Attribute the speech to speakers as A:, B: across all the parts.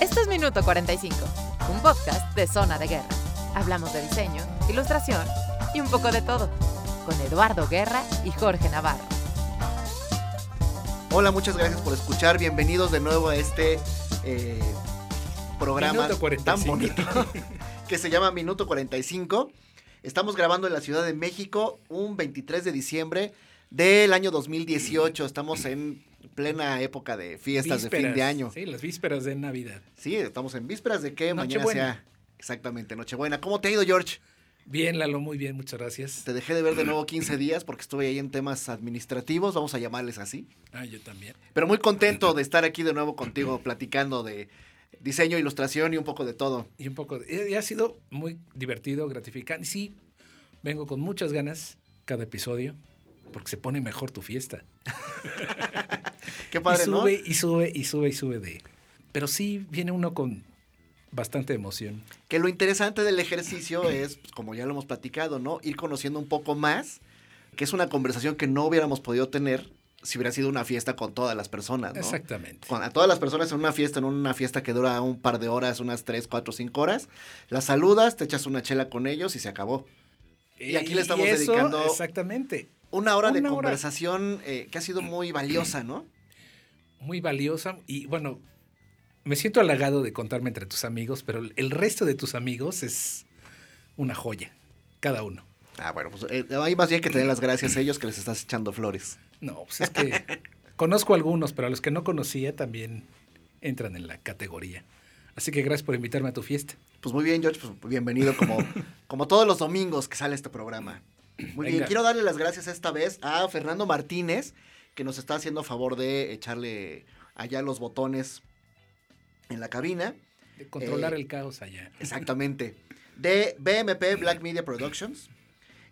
A: Esto es Minuto 45, un podcast de Zona de Guerra. Hablamos de diseño, ilustración y un poco de todo, con Eduardo Guerra y Jorge Navarro.
B: Hola, muchas gracias por escuchar. Bienvenidos de nuevo a este eh, programa
C: Minuto 45.
B: tan bonito que se llama Minuto 45. Estamos grabando en la Ciudad de México un 23 de diciembre del año 2018. Estamos en plena época de fiestas de fin de año.
C: Sí, las vísperas de Navidad.
B: Sí, estamos en vísperas de que mañana sea exactamente Nochebuena. ¿Cómo te ha ido, George?
C: Bien, Lalo, muy bien, muchas gracias.
B: Te dejé de ver de nuevo 15 días porque estuve ahí en temas administrativos, vamos a llamarles así.
C: Ah, yo también.
B: Pero muy contento de estar aquí de nuevo contigo platicando de diseño, ilustración y un poco de todo.
C: Y un poco, de- y ha sido muy divertido, gratificante. Sí, vengo con muchas ganas cada episodio, porque se pone mejor tu fiesta.
B: Qué padre,
C: y
B: ¿no?
C: sube, y sube, y sube, y sube de... Pero sí viene uno con bastante emoción.
B: Que lo interesante del ejercicio es, pues, como ya lo hemos platicado, ¿no? Ir conociendo un poco más, que es una conversación que no hubiéramos podido tener si hubiera sido una fiesta con todas las personas, ¿no?
C: Exactamente.
B: Con- a todas las personas en una fiesta, en una fiesta que dura un par de horas, unas 3, 4, 5 horas, las saludas, te echas una chela con ellos y se acabó. Y aquí le estamos
C: eso,
B: dedicando-
C: Exactamente.
B: Una hora de
C: hora.
B: conversación eh, que ha sido muy valiosa, ¿no?
C: Muy valiosa y bueno, me siento halagado de contarme entre tus amigos, pero el resto de tus amigos es una joya, cada uno.
B: Ah, bueno, pues eh, hay más bien que tener las gracias a ellos que les estás echando flores.
C: No, pues es que conozco algunos, pero a los que no conocía también entran en la categoría. Así que gracias por invitarme a tu fiesta.
B: Pues muy bien, George, pues bienvenido como, como todos los domingos que sale este programa. Muy bien, quiero darle las gracias esta vez a Fernando Martínez, que nos está haciendo favor de echarle allá los botones en la cabina.
C: De controlar
B: Eh,
C: el caos allá.
B: Exactamente. De BMP Black Media Productions.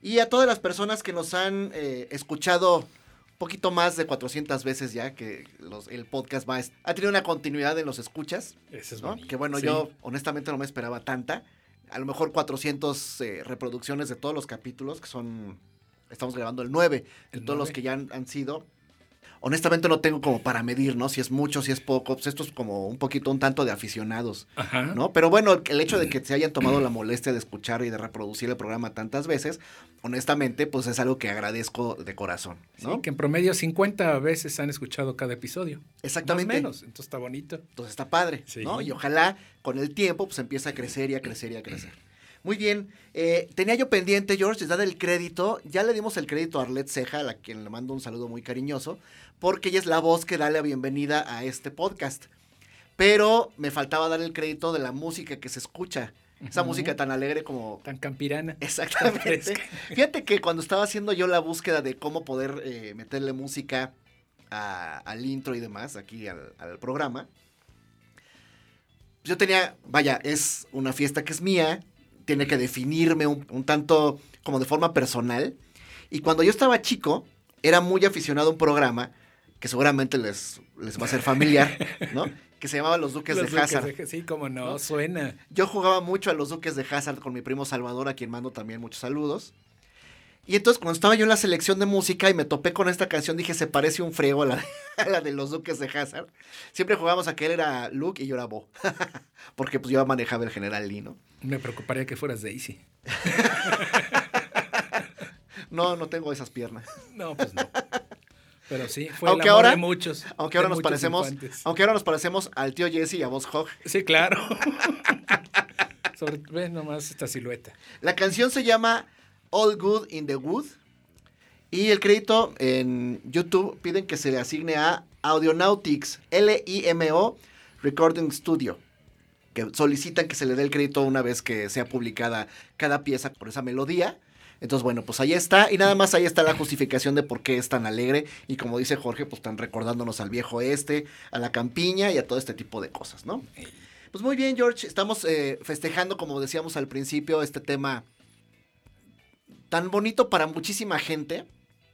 B: Y a todas las personas que nos han eh, escuchado un poquito más de 400 veces ya, que los- el podcast va, ha tenido una continuidad en los escuchas.
C: Ese es
B: ¿no? Que bueno,
C: Sí.
B: yo honestamente no me esperaba tanta. A lo mejor 400 eh, reproducciones de todos los capítulos, que son, estamos grabando el 9, de
C: El
B: todos los que ya han, han sido. Honestamente no tengo como para medir, ¿no? Si es mucho, si es poco. Pues esto es como un poquito, un tanto de aficionados,
C: Ajá.
B: ¿no? Pero bueno, el hecho de que se hayan tomado la molestia de escuchar y de reproducir el programa tantas veces, honestamente, pues es algo que agradezco de corazón,
C: Sí,
B: ¿no?
C: que en promedio 50 veces han escuchado cada episodio.
B: Exactamente.
C: Más menos, entonces está bonito.
B: Entonces está padre,
C: Sí.
B: ¿no? Y ojalá con el tiempo pues empiece a crecer y a crecer y a crecer. Muy bien, eh, tenía yo pendiente, George, dar el crédito. Ya le dimos el crédito a Arlette Ceja, a la quien le mando un saludo muy cariñoso, porque ella es la voz que da la bienvenida a este podcast. Pero me faltaba dar el crédito de la música que se escucha. Esa música tan alegre como...
C: Tan campirana.
B: Exactamente. Fíjate que cuando estaba haciendo yo la búsqueda de cómo poder eh, meterle música a- al intro y demás, aquí al, al programa, yo tenía, vaya, es una fiesta que es mía, tiene que definirme un, un tanto como de forma personal. Y cuando yo estaba chico, era muy aficionado a un programa que seguramente les, les va a ser familiar, ¿no? Que se llamaba Los Duques
C: Los
B: de
C: Duques
B: Hazard.
C: de- Sí, como no,
B: ¿No?
C: suena.
B: Yo jugaba mucho a los Duques de Hazard con mi primo Salvador, a quien mando también muchos saludos. Y entonces cuando estaba yo en la selección de música y me topé con esta canción, dije, se parece un a la, a la de los Duques de Hazard. Siempre jugábamos a que él era Luke y yo era Bo. Porque pues yo manejaba el general Lee, ¿no?
C: Me preocuparía que fueras Daisy.
B: No, no tengo esas piernas.
C: No, pues no. Pero sí, fue
B: Aunque
C: el amor
B: ahora-
C: de muchos.
B: Aunque ahora nos parecemos,
C: infantes.
B: aunque ahora nos parecemos al tío Jesse y a vos Hogg.
C: Sí, claro. Sobre, ve nomás esta silueta.
B: La canción se llama All Good in the Wood. Y el crédito en YouTube piden que se le asigne a Audionautics, L-I-M-O Recording Studio. Que solicitan que se le dé el crédito una vez que sea publicada cada pieza por esa melodía. Entonces, bueno, pues ahí está. Y nada más ahí está la justificación de por qué es tan alegre. Y como dice Jorge, pues están recordándonos al viejo este, a la campiña y a todo este tipo de cosas, ¿no? Pues muy bien, George. Estamos eh, festejando, como decíamos al principio, este tema tan bonito para muchísima gente,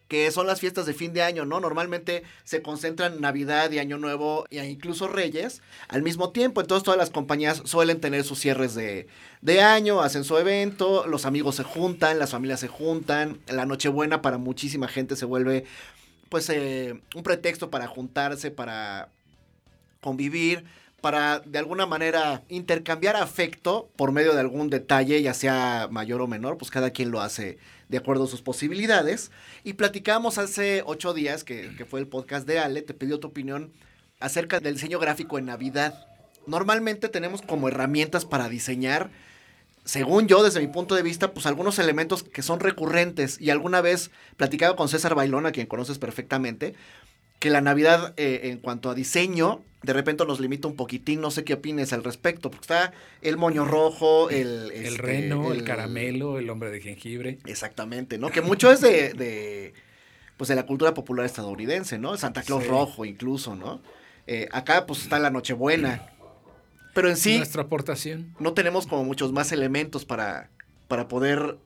B: que son las fiestas de fin de año, ¿no? Normalmente se concentran Navidad y Año Nuevo e incluso Reyes al mismo tiempo. Entonces todas las compañías suelen tener sus cierres de, de año, hacen su evento, los amigos se juntan, las familias se juntan, la Nochebuena para muchísima gente se vuelve pues eh, un pretexto para juntarse, para convivir, para de alguna manera intercambiar afecto por medio de algún detalle, ya sea mayor o menor, pues cada quien lo hace de acuerdo a sus posibilidades. Y platicamos hace ocho días, que, que fue el podcast de Ale, te pidió tu opinión acerca del diseño gráfico en Navidad. Normalmente tenemos como herramientas para diseñar, según yo, desde mi punto de vista, pues algunos elementos que son recurrentes. Y alguna vez platicaba con César Bailón, a quien conoces perfectamente, que la Navidad eh, en cuanto a diseño de repente nos limita un poquitín, no sé qué opines al respecto, porque está el moño rojo, el...
C: el este, reno, el, caramelo, el hombre de jengibre.
B: Exactamente, ¿no? Que mucho es de, de pues de la cultura popular estadounidense, ¿no? Santa Claus rojo incluso, ¿no? Eh, acá pues está la Nochebuena. Pero en sí...
C: Nuestra aportación.
B: No tenemos como muchos más elementos para, para poder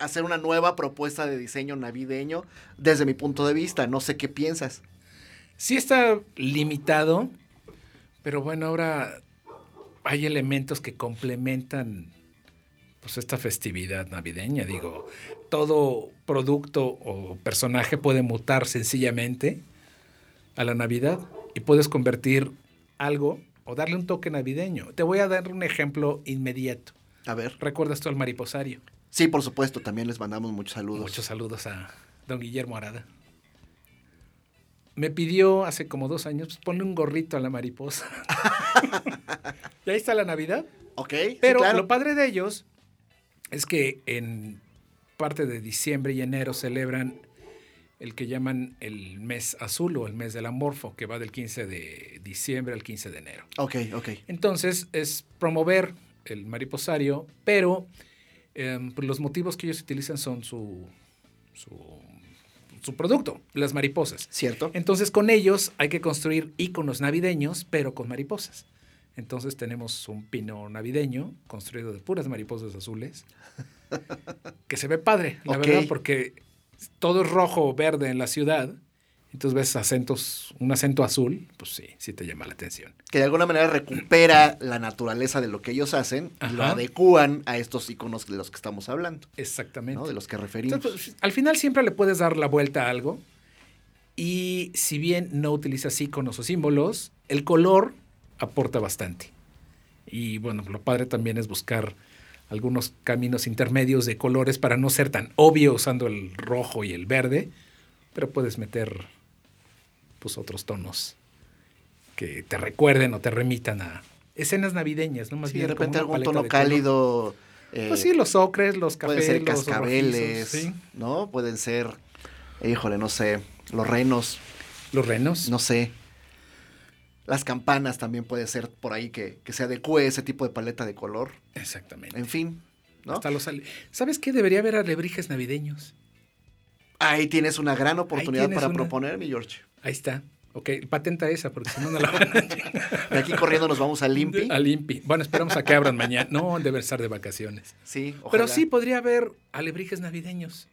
B: hacer una nueva propuesta de diseño navideño desde mi punto de vista. No sé qué piensas.
C: Sí está limitado, pero bueno, ahora hay elementos que complementan pues esta festividad navideña. Digo, todo producto o personaje puede mutar sencillamente a la Navidad y puedes convertir algo o darle un toque navideño. Te voy a dar un ejemplo inmediato.
B: A ver.
C: ¿Recuerdas tú al mariposario?
B: Sí, por supuesto. También les mandamos muchos saludos.
C: Muchos saludos a don Guillermo Arada me pidió hace como dos años, pues, ponle un gorrito a la mariposa. y ahí está la Navidad.
B: Ok.
C: Pero lo padre de ellos es que en parte de diciembre y enero celebran el que llaman el mes azul o el mes del amorfo, que va del 15 de diciembre al 15 de enero.
B: Ok, ok.
C: Entonces es promover el mariposario, pero em, pues, los motivos que ellos utilizan son su, su su producto, las mariposas.
B: Cierto.
C: Entonces con ellos hay que construir iconos navideños, pero con mariposas. Entonces tenemos un pino navideño construido de puras mariposas azules, que se ve padre, la verdad, porque todo es rojo o verde en la ciudad entonces ves acentos, un acento azul, pues sí, sí te llama la atención.
B: Que de alguna manera recupera la naturaleza de lo que ellos hacen y lo adecúan a estos iconos de los que estamos hablando.
C: Exactamente.
B: De los que referimos.
C: Pues, al final siempre le puedes dar la vuelta a algo. Y si bien no utilizas iconos o símbolos, el color aporta bastante. Y bueno, lo padre también es buscar algunos caminos intermedios de colores para no ser tan obvio usando el rojo y el verde, pero puedes meter pues otros tonos que te recuerden o te remitan a escenas navideñas, ¿no?
B: Más bien de repente algún tono cálido.
C: Eh, pues sí, los ocres, los cafés,
B: pueden ser cascabeles, ¿no? Pueden ser, híjole, no sé, los renos.
C: Los renos.
B: No sé. Las campanas también puede ser por ahí que, que se adecue ese tipo de paleta de color.
C: Exactamente.
B: En fin, ¿no?
C: Hasta los ¿Sabes qué? Debería haber alebrijes navideños.
B: Ahí tienes una gran oportunidad para proponer, mi George.
C: Ahí está. Ok, patenta esa, porque si no, no la van a
B: De aquí corriendo nos vamos al Limpi.
C: Al Limpi. Bueno, esperamos a que abran mañana. No, debe estar de vacaciones.
B: Sí, ojalá.
C: Pero sí podría haber alebrijes navideños.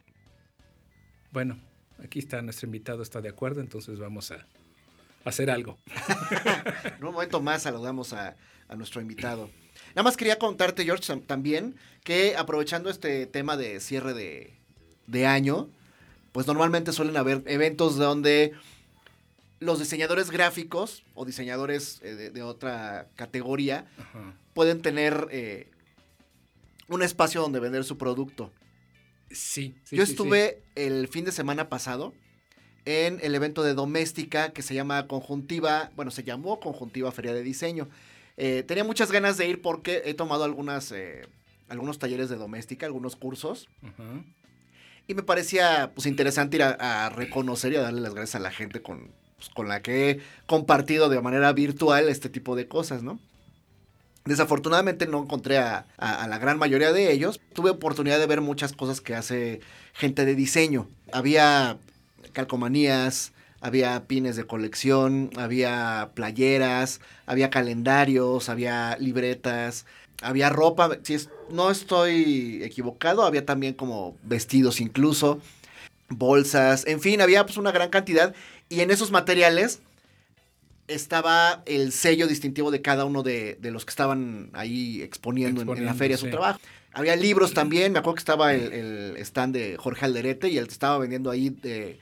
C: Bueno, aquí está nuestro invitado, está de acuerdo, entonces vamos a hacer algo.
B: en un momento más saludamos a, nuestro invitado. Nada más quería contarte, George, también que aprovechando este tema de cierre de, de año, pues normalmente suelen haber eventos donde los diseñadores gráficos o diseñadores eh, de, otra categoría pueden tener eh, un espacio donde vender su producto.
C: Sí.
B: Yo estuve el fin de semana pasado en el evento de doméstica que se llama Conjuntiva, bueno, se llamó Conjuntiva Feria de Diseño. Eh, tenía muchas ganas de ir porque he tomado algunas, algunos talleres de doméstica, algunos cursos. Y me parecía pues, interesante ir a, reconocer y a darle las gracias a la gente con, pues, con la que he compartido de manera virtual este tipo de cosas, ¿no? Desafortunadamente no encontré a, la gran mayoría de ellos. Tuve oportunidad de ver muchas cosas que hace gente de diseño. Había calcomanías, había pines de colección, había playeras, había calendarios, había libretas, había ropa. Si no estoy equivocado, había también como vestidos incluso, bolsas, en fin, había pues una gran cantidad y en esos materiales estaba el sello distintivo de cada uno de, los que estaban ahí exponiendo, en, la feria su trabajo. Había libros también, me acuerdo que estaba el, stand de Jorge Alderete y él estaba vendiendo ahí de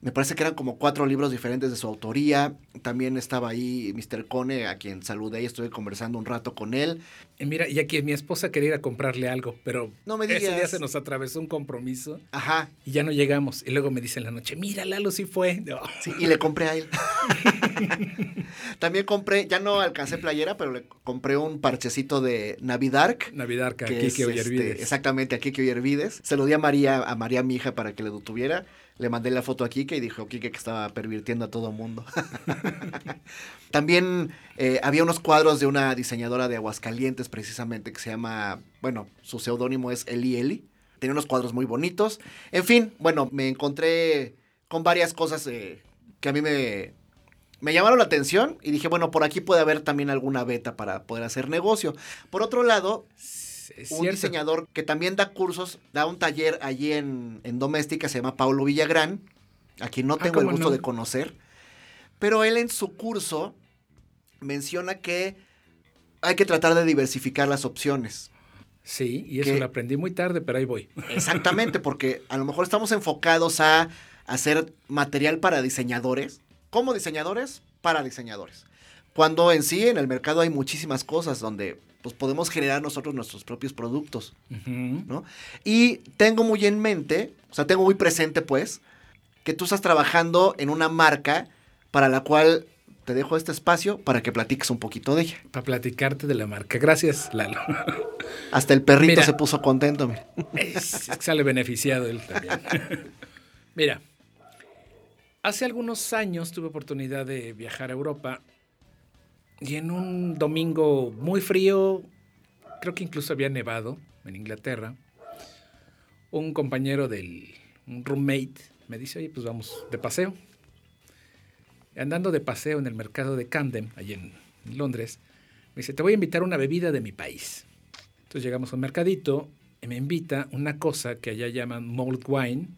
B: Me parece que eran como cuatro libros diferentes de su autoría. También estaba ahí Mr. Cone, a quien saludé y estuve conversando un rato con él.
C: Y mira, y aquí mi esposa quería ir a comprarle algo, pero
B: No me
C: ese día
B: digas.
C: se nos atravesó un compromiso
B: Ajá.
C: y ya no llegamos. Y luego me dice en la noche, mira, Lalo sí fue.
B: Sí, y le compré a él. También compré, ya no alcancé playera, pero le compré un parchecito de Navidark.
C: Navidad, que
B: que
C: aquí
B: es,
C: que
B: este, exactamente aquí que Hervides. Se lo di a María, a María mi hija para que le tuviera. Le mandé la foto a Kike y dijo Kike que estaba pervirtiendo a todo mundo. También eh, había unos cuadros de una diseñadora de Aguascalientes precisamente que se llama, bueno, su seudónimo es Eli Eli. Tenía unos cuadros muy bonitos. En fin, bueno, me encontré con varias cosas eh, que a mí me, me llamaron la atención y dije, bueno, por aquí puede haber también alguna beta para poder hacer negocio. Por otro lado,
C: Es
B: un
C: cierto.
B: diseñador que también da cursos, da un taller allí en, en Doméstica, se llama Paulo Villagrán, a quien no
C: Ah,
B: tengo el
C: ¿cómo
B: gusto
C: no?
B: de conocer, pero él en su curso menciona que hay que tratar de diversificar las opciones.
C: Sí, y eso
B: que-
C: lo aprendí muy tarde, pero ahí voy.
B: Exactamente, porque a lo mejor estamos enfocados a hacer material para diseñadores, como diseñadores, para diseñadores. Cuando en sí en el mercado hay muchísimas cosas donde pues, podemos generar nosotros nuestros propios productos. ¿no? Y tengo muy en mente, o sea, tengo muy presente, pues, que tú estás trabajando en una marca para la cual te dejo este espacio para que platiques un poquito de ella.
C: Para platicarte de la marca. Gracias, Lalo.
B: Hasta el perrito
C: Mira.
B: se puso contento. mira.
C: Es, sale beneficiado él también. Mira, hace algunos años tuve oportunidad de viajar a Europa y en un domingo muy frío, creo que incluso había nevado en Inglaterra, un compañero del, un roommate, me dice, oye, pues vamos de paseo. Andando de paseo en el mercado de Camden, allí en Londres, me dice, te voy a invitar una bebida de mi país. Entonces llegamos a un mercadito y me invita una cosa que allá llaman mulled wine,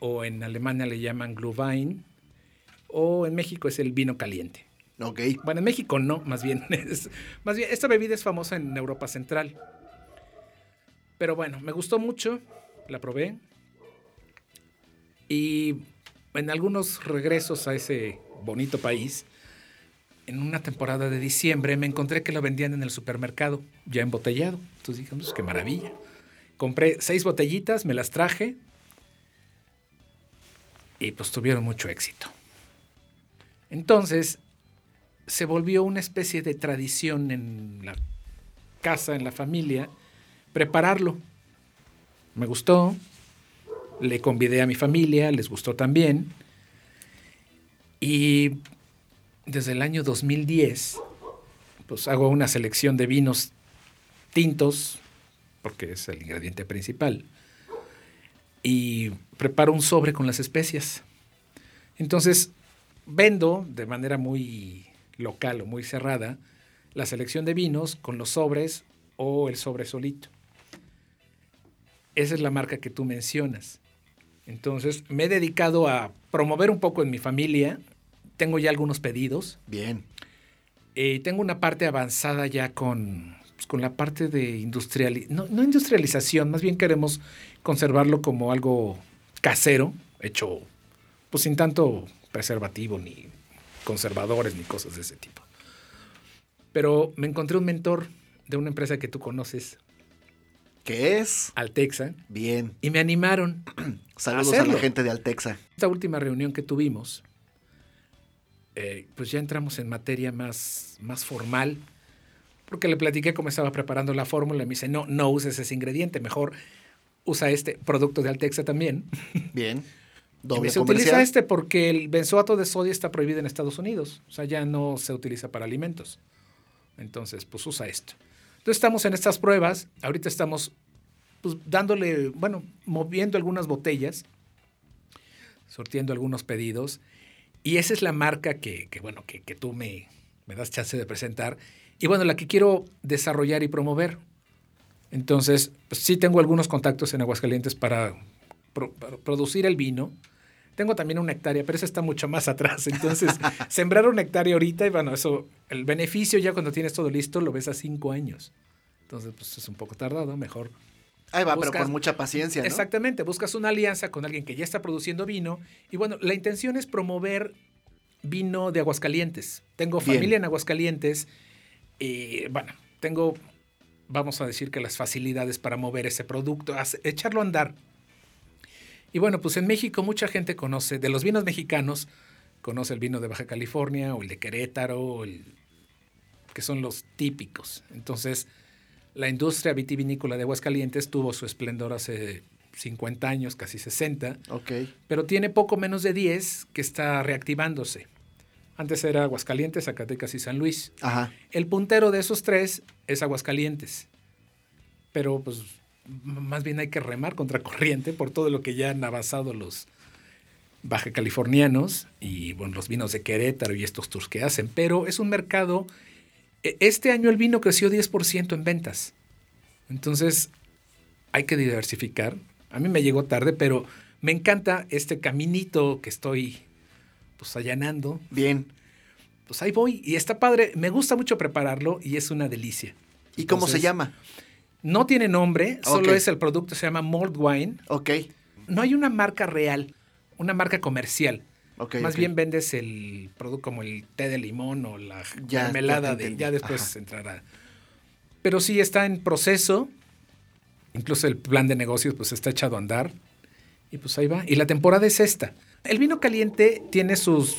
C: o en Alemania le llaman Glühwein, o en México es el vino caliente.
B: Ok.
C: Bueno, en México no, más bien. más bien, esta bebida es famosa en Europa Central. Pero bueno, me gustó mucho, la probé. Y en algunos regresos a ese bonito país, en una temporada de diciembre, me encontré que lo vendían en el supermercado, ya embotellado. Entonces dije, pues qué maravilla. Compré seis botellitas, me las traje y pues tuvieron mucho éxito. Entonces, se volvió una especie de tradición en la casa, en la familia, prepararlo. Me gustó, le convidé a mi familia, les gustó también. Y desde el año 2010, pues hago una selección de vinos tintos, porque es el ingrediente principal, y preparo un sobre con las especias. Entonces, vendo de manera muy local o muy cerrada la selección de vinos con los sobres o el sobre solito. Esa es la marca que tú mencionas. Entonces, me he dedicado a promover un poco en mi familia. Tengo ya algunos pedidos.
B: Bien.
C: Eh, tengo una parte avanzada ya con, pues, con la parte de industrialización. No, no industrialización, más bien queremos conservarlo como algo casero, hecho pues sin tanto preservativo ni conservadores ni cosas de ese tipo. Pero me encontré un mentor de una empresa que tú conoces,
B: ¿Qué es?
C: Altexa,
B: Bien.
C: y me animaron.
B: Saludos a la gente de Altexa.
C: Esta última reunión que tuvimos, eh, pues ya entramos en materia más, más formal, porque le platiqué cómo estaba preparando la fórmula y me dice, no, no uses ese ingrediente, mejor usa este producto de Altexa también.
B: Bien. Doble
C: dice,
B: comercial.
C: utiliza este porque el benzoato de sodio está prohibido en Estados Unidos, o sea, ya no se utiliza para alimentos. Entonces, pues usa esto. Entonces estamos en estas pruebas, ahorita estamos pues, dándole, bueno, moviendo algunas botellas, sortiendo algunos pedidos, y esa es la marca que, que, bueno, que, que tú me, me das chance de presentar, y bueno, la que quiero desarrollar y promover. Entonces, pues, sí tengo algunos contactos en Aguascalientes para, pro- para producir el vino. Tengo también una hectárea, pero esa está mucho más atrás. Entonces, sembrar una hectárea ahorita, y bueno, eso, el beneficio ya cuando tienes todo listo lo ves a cinco años. Entonces, pues es un poco tardado, mejor
B: Ahí va, pero con mucha paciencia, ¿no?
C: Exactamente, buscas una alianza con alguien que ya está produciendo vino y bueno, la intención es promover vino de Aguascalientes. Tengo
B: Bien.
C: familia en Aguascalientes y bueno, tengo, vamos a decir que las facilidades para mover ese producto, echarlo a andar. Y bueno, pues en México mucha gente conoce, de los vinos mexicanos, conoce el vino de Baja California o el de Querétaro, o el- que son los típicos. Entonces, la industria vitivinícola de Aguascalientes tuvo su esplendor hace 50 años, casi 60,
B: Ok.
C: pero tiene poco menos de 10 que está reactivándose. Antes era Aguascalientes, Zacatecas y San Luis.
B: Ajá.
C: El puntero de esos tres es Aguascalientes. Pero pues más bien hay que remar contra corriente por todo lo que ya han avanzado los baja californianos y bueno, los vinos de Querétaro y estos tours que hacen. Pero es un mercado. e- Este año el vino creció 10% en ventas. Entonces hay que diversificar. A mí me llegó tarde, pero me encanta este caminito que estoy pues allanando
B: Bien.
C: pues ahí voy. Y está padre. Me gusta mucho prepararlo y es una delicia.
B: ¿Y cómo se llama?
C: No tiene nombre, solo es el producto, se llama Mold Wine.
B: Ok.
C: No hay una marca real, una marca comercial.
B: Ok.
C: Más bien vendes el producto como el té de limón o la
B: Ya,
C: mermelada
B: ya
C: de. Ya después
B: Ajá.
C: entrará. Pero sí está en proceso. Incluso el plan de negocios pues está echado a andar. Y pues ahí va. Y la temporada es esta. El vino caliente tiene sus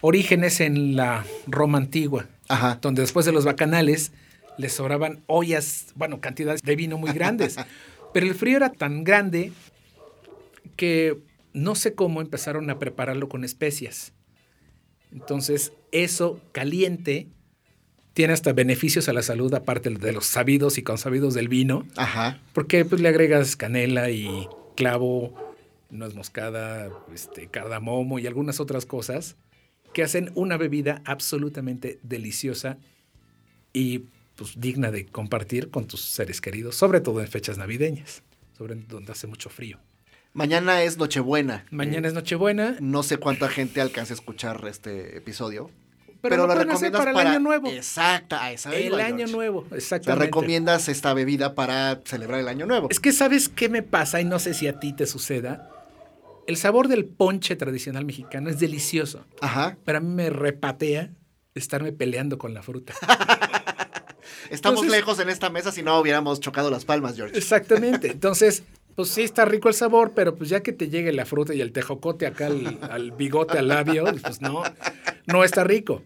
C: orígenes en la Roma antigua
B: Ajá.
C: donde después de los bacanales les sobraban ollas, bueno, cantidades de vino muy grandes. Pero el frío era tan grande que no sé cómo empezaron a prepararlo con especias. Entonces, eso caliente tiene hasta beneficios a la salud, aparte de los sabidos y consabidos del vino,
B: Ajá.
C: porque pues, le agregas canela y clavo, nuez moscada, este, cardamomo y algunas otras cosas que hacen una bebida absolutamente deliciosa y pues, digna de compartir con tus seres queridos, sobre todo en fechas navideñas, sobre donde hace mucho frío.
B: Mañana es Nochebuena.
C: Mañana es Nochebuena,
B: No sé cuánta gente alcance a escuchar este episodio.
C: pero,
B: lo
C: lo pueden hacer
B: recomiendas
C: para el año nuevo.
B: Exacta, esa
C: El año
B: George.
C: nuevo, exactamente.
B: recomiendas esta bebida para celebrar el año nuevo.
C: Es que sabes qué me pasa y no sé si a ti te suceda. El sabor del ponche tradicional mexicano es delicioso,
B: Ajá.
C: pero a mí me repatea estarme peleando con la fruta.
B: Estamos
C: Entonces-
B: lejos en esta mesa si no hubiéramos chocado las palmas, George.
C: Exactamente. Entonces, pues sí está rico el sabor, pero pues ya que te llegue la fruta y el tejocote acá al, al bigote, al labio, pues no, no está rico.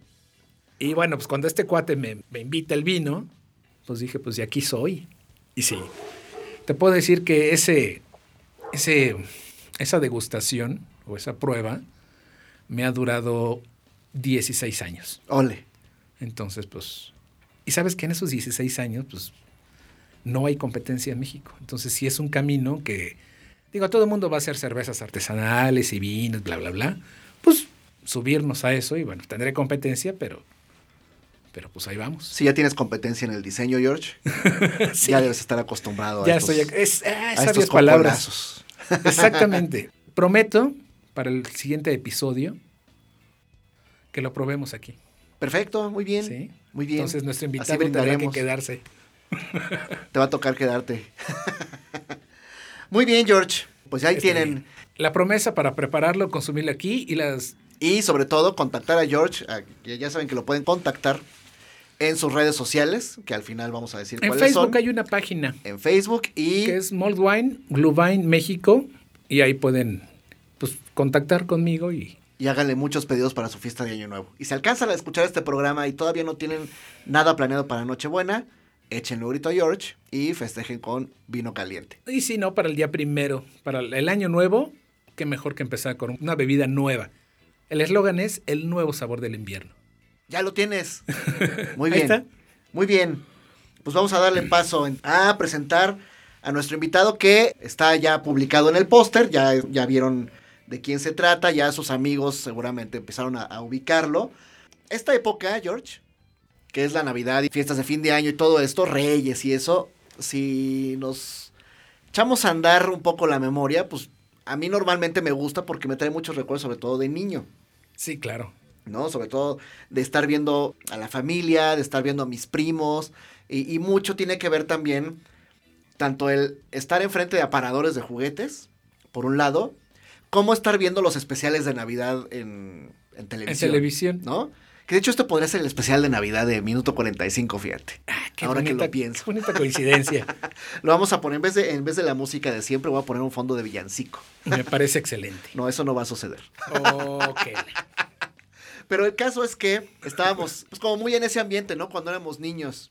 C: Y bueno, pues cuando este cuate me, me invita el vino, pues dije, pues de aquí soy. Y sí, te puedo decir que ese, ese, esa degustación o esa prueba me ha durado 16 años.
B: Ole.
C: Entonces, pues, y sabes que en esos 16 años, pues, no hay competencia en México. Entonces, sí es un camino que, digo, todo el mundo va a hacer cervezas artesanales y vinos, bla, bla, bla. Pues, subirnos a eso y bueno, tendré competencia, pero, pero pues ahí vamos.
B: Si ya tienes competencia en el diseño, George,
C: Sí,
B: ya debes estar acostumbrado a
C: ya
B: estos,
C: estoy, es, ah,
B: a estos
C: palabras. Exactamente. Prometo para el siguiente episodio que lo probemos aquí.
B: Perfecto, muy bien.
C: ¿sí?
B: Muy bien.
C: Entonces, nuestro invitado tendrá que quedarse.
B: Te va a tocar quedarte. muy bien, George. Pues ahí
C: Está
B: tienen.
C: bien. La promesa para prepararlo, consumirlo aquí y las...
B: Y sobre todo, contactar a George. ya saben que lo pueden contactar en sus redes sociales, que al final vamos a decir
C: En
B: cuáles
C: Facebook
B: son.
C: hay una página
B: En Facebook y
C: que es Mold Wine, Glühwein México y ahí pueden pues, contactar conmigo y...
B: y háganle muchos pedidos para su fiesta de Año Nuevo. Y si alcanzan a escuchar este programa y todavía no tienen nada planeado para Nochebuena, échenle un grito a George y festejen con vino caliente.
C: Y si no, para el día primero, para el año nuevo, qué mejor que empezar con una bebida nueva. El eslogan es el nuevo sabor del invierno.
B: Ya lo tienes. Muy
C: Ahí
B: bien.
C: está.
B: Muy bien. Pues vamos a darle paso a presentar a nuestro invitado que está ya publicado en el póster. Ya, ya vieron de quién se trata. Ya sus amigos seguramente empezaron a, a ubicarlo. Esta época, George, que es la Navidad y fiestas de fin de año y todo esto, Reyes y eso, si nos echamos a andar un poco la memoria, pues a mí normalmente me gusta porque me trae muchos recuerdos, sobre todo de niño.
C: Sí, claro.
B: ¿no? Sobre todo de estar viendo a la familia, de estar viendo a mis primos, y, y mucho tiene que ver también tanto el estar enfrente de aparadores de juguetes, por un lado, como estar viendo los especiales de Navidad en, en televisión.
C: En televisión.
B: ¿No? Que de hecho esto podría ser el especial de Navidad de minuto 45, fíjate.
C: Ah, qué
B: Ahora que lo pienso.
C: qué bonita coincidencia.
B: Lo vamos a poner, en vez, de, en vez de la música de siempre, voy a poner un fondo de villancico.
C: Me parece excelente.
B: No, eso no va a suceder.
C: Ok.
B: Pero el caso es que estábamos pues, como muy en ese ambiente, ¿no? Cuando éramos niños.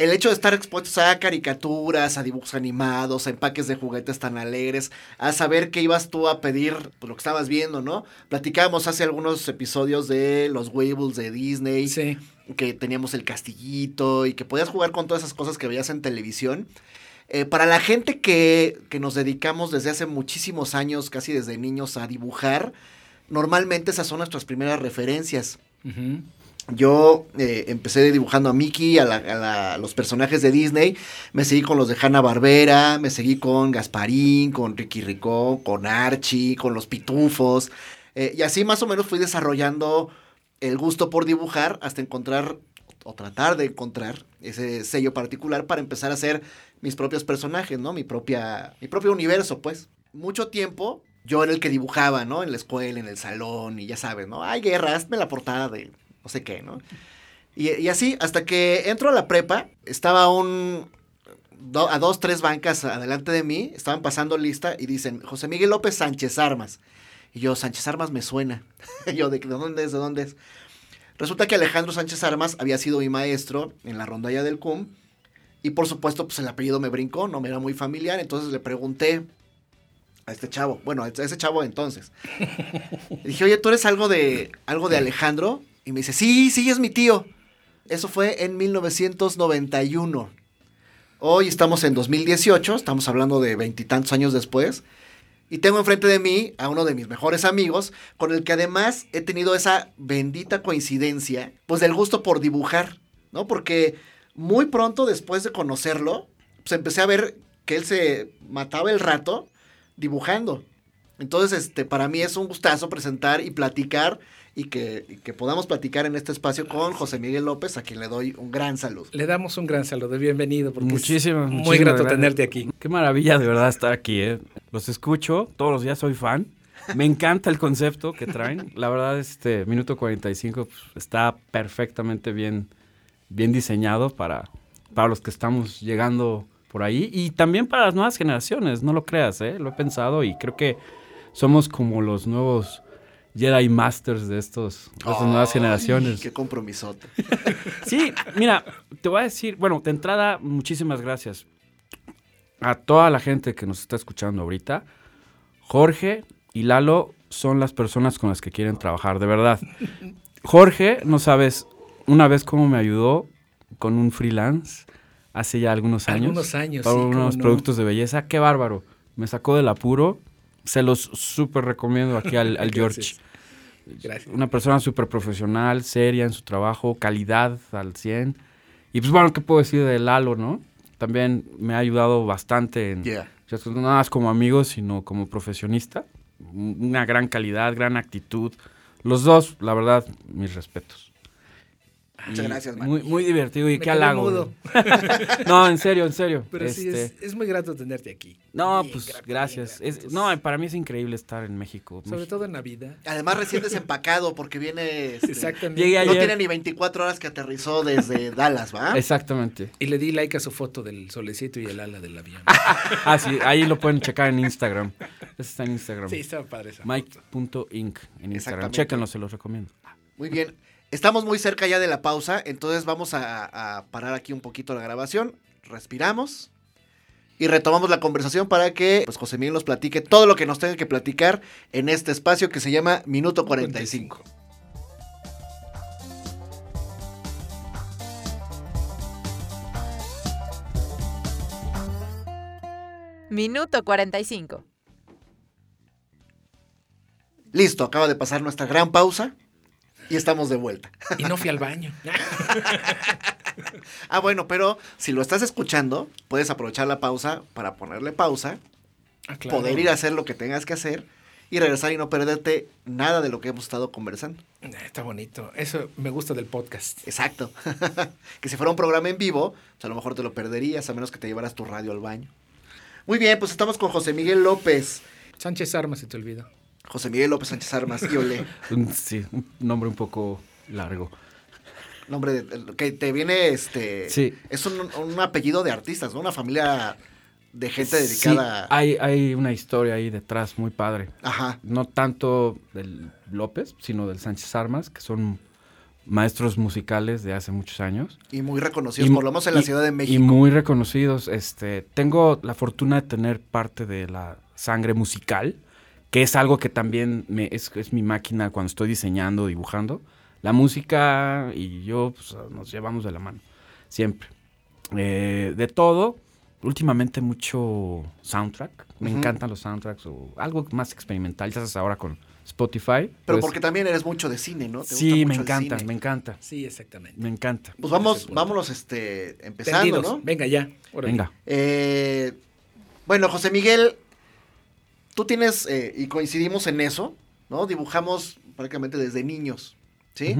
B: El hecho de estar expuestos a caricaturas, a dibujos animados, a empaques de juguetes tan alegres, a saber qué ibas tú a pedir, pues, lo que estabas viendo, ¿no? Platicábamos hace algunos episodios de los Weebles de Disney,
C: Sí.
B: que teníamos el castillito y que podías jugar con todas esas cosas que veías en televisión. Eh, para la gente que, que nos dedicamos desde hace muchísimos años, casi desde niños, a dibujar, normalmente esas son nuestras primeras referencias.
C: Ujú.
B: Yo eh, empecé dibujando a Mickey, a, la- los personajes de Disney, me seguí con los de Hanna Barbera, me seguí con Gasparín, con Ricky Ricón, con Archie, con los Pitufos, eh, y así más o menos fui desarrollando el gusto por dibujar hasta encontrar o tratar de encontrar ese sello particular para empezar a hacer mis propios personajes, ¿no? Mi propia, mi propio universo, pues. Mucho tiempo yo era el que dibujaba, ¿no? En la escuela, en el salón, y ya sabes, ¿no? Ay, guerra, hazme la portada de no sé qué, ¿no? Y, y así, hasta que entro a la prepa, estaba un... do- a dos, tres bancas adelante de mí, estaban pasando lista y dicen, José Miguel López Sánchez Armas. Y yo, Sánchez Armas me suena. Y yo, ¿de, ¿de dónde es? ¿De dónde es? Resulta que Alejandro Sánchez Armas había sido mi maestro en la rondalla del CUM. Y por supuesto, pues el apellido me brincó, no me era muy familiar. Entonces le pregunté a este chavo, bueno, a ese chavo entonces. Le dije, oye, ¿tú eres algo de, algo de Alejandro? Y me dice, sí, sí, es mi tío. Eso fue en 1991. Hoy estamos en 2018, estamos hablando de veintitantos años después. Y tengo enfrente de mí a uno de mis mejores amigos, con el que además he tenido esa bendita coincidencia, pues del gusto por dibujar, ¿no? Porque muy pronto después de conocerlo, pues empecé a ver que él se mataba el rato dibujando. Entonces, este, para mí es un gustazo presentar y platicar y que, y que podamos platicar en este espacio con José Miguel López, a quien le doy un gran saludo.
C: Le damos un gran saludo, bienvenido. Porque
D: Muchísimas,
C: es Muy grato
D: gracias.
C: tenerte aquí.
D: Qué maravilla de verdad estar aquí, ¿eh? Los escucho, todos los días soy fan. Me encanta el concepto que traen. La verdad, este minuto 45 pues, está perfectamente bien, bien diseñado para, para los que estamos llegando por ahí y también para las nuevas generaciones, no lo creas, ¿eh? Lo he pensado y creo que somos como los nuevos Jedi Masters de, estos, de estas nuevas generaciones.
B: Qué compromisote.
D: Sí, mira, te voy a decir, bueno, de entrada, muchísimas gracias a toda la gente que nos está escuchando ahorita. Jorge y Lalo son las personas con las que quieren trabajar, de verdad. Jorge, no sabes, una vez cómo me ayudó con un freelance hace ya algunos años.
C: Algunos años,
D: Para
C: sí,
D: unos
C: no.
D: productos de belleza. Qué bárbaro. Me sacó del apuro. Se los súper recomiendo aquí al, al George.
C: Gracias. Gracias.
D: Una persona súper profesional, seria en su trabajo, calidad al 100. Y pues bueno, ¿qué puedo decir de Lalo, no? También me ha ayudado bastante en,
B: Yeah.
D: ya no nada más como amigo, sino como profesionista. Una gran calidad, gran actitud. Los dos, la verdad, mis respetos.
B: Muchas
D: Y
B: gracias, man.
D: Muy, muy divertido y
C: Me
D: qué halago. no, en serio, en serio.
C: Pero sí,
D: Este,
C: es, es muy grato tenerte aquí.
D: No,
C: Bien
D: pues
C: grato,
D: gracias.
C: bien
D: Es- no, para mí es increíble estar en México.
C: Sobre
D: México.
C: todo en Navidad.
B: Además, recién desempacado porque viene... este,
C: Exactamente.
D: Llegué
B: no
D: ayer.
B: tiene ni 24 horas que aterrizó desde Dallas, ¿va?
D: Exactamente.
C: Y le di like a su foto del solecito y el ala del avión.
D: Ah, sí, ahí lo pueden checar en Instagram. Ese está en Instagram.
C: sí, estaba padre esa.
D: Mike.inc en Instagram. Chéquenlo, se los recomiendo.
B: Muy bien. Estamos muy cerca ya de la pausa, entonces vamos a, a parar aquí un poquito la grabación. Respiramos y retomamos la conversación para que pues, José Miguel nos platique todo lo que nos tenga que platicar en este espacio que se llama Minuto 45.
A: Minuto 45.
B: Listo, acaba de pasar nuestra gran pausa y estamos de vuelta.
C: Y no fui al baño.
B: Ah, bueno, pero si lo estás escuchando, puedes aprovechar la pausa para ponerle pausa,
C: Ah, claro.
B: poder ir a hacer lo que tengas que hacer y regresar y no perderte nada de lo que hemos estado conversando.
C: Está bonito. Eso me gusta del podcast.
B: Exacto. que si fuera un programa en vivo, pues a lo mejor te lo perderías a menos que te llevaras tu radio al baño. Muy bien, pues estamos con José Miguel López.
C: Sánchez Armas se te olvida.
B: José Miguel López Sánchez Armas, y.
D: Un- Sí, un nombre un poco largo.
B: Nombre de- que te viene este.
D: Sí.
B: Es un, un apellido de artistas, ¿no? Una familia de gente
D: Sí,
B: dedicada.
D: hay, hay una historia ahí detrás muy padre.
B: Ajá.
D: No tanto del López, sino del Sánchez Armas, que son maestros musicales de hace muchos años.
B: Y muy reconocidos,
D: Y-
B: por lo menos en la
D: y-
B: Ciudad de
D: Y
B: México.
D: muy reconocidos. Este, tengo la fortuna de tener parte de la sangre musical, que es algo que también me, es, es mi máquina cuando estoy diseñando, dibujando. La música y yo pues, nos llevamos de la mano, siempre. Eh, de todo, últimamente mucho soundtrack. Me encantan los soundtracks o algo más experimental. Ya sabes ahora con Spotify.
B: Pero
D: pues,
B: porque también eres mucho de cine, ¿no? Te
D: Sí, me
B: mucho
D: encanta, me encanta,
C: Sí, exactamente.
D: me encanta.
B: Pues vamos, vámonos este, empezando,
C: Tendidos.
B: ¿no?
C: Venga ya. órale.
D: Venga.
B: Eh, bueno, José Miguel, tú tienes, eh, y coincidimos en eso, ¿no? Dibujamos prácticamente desde niños, ¿sí?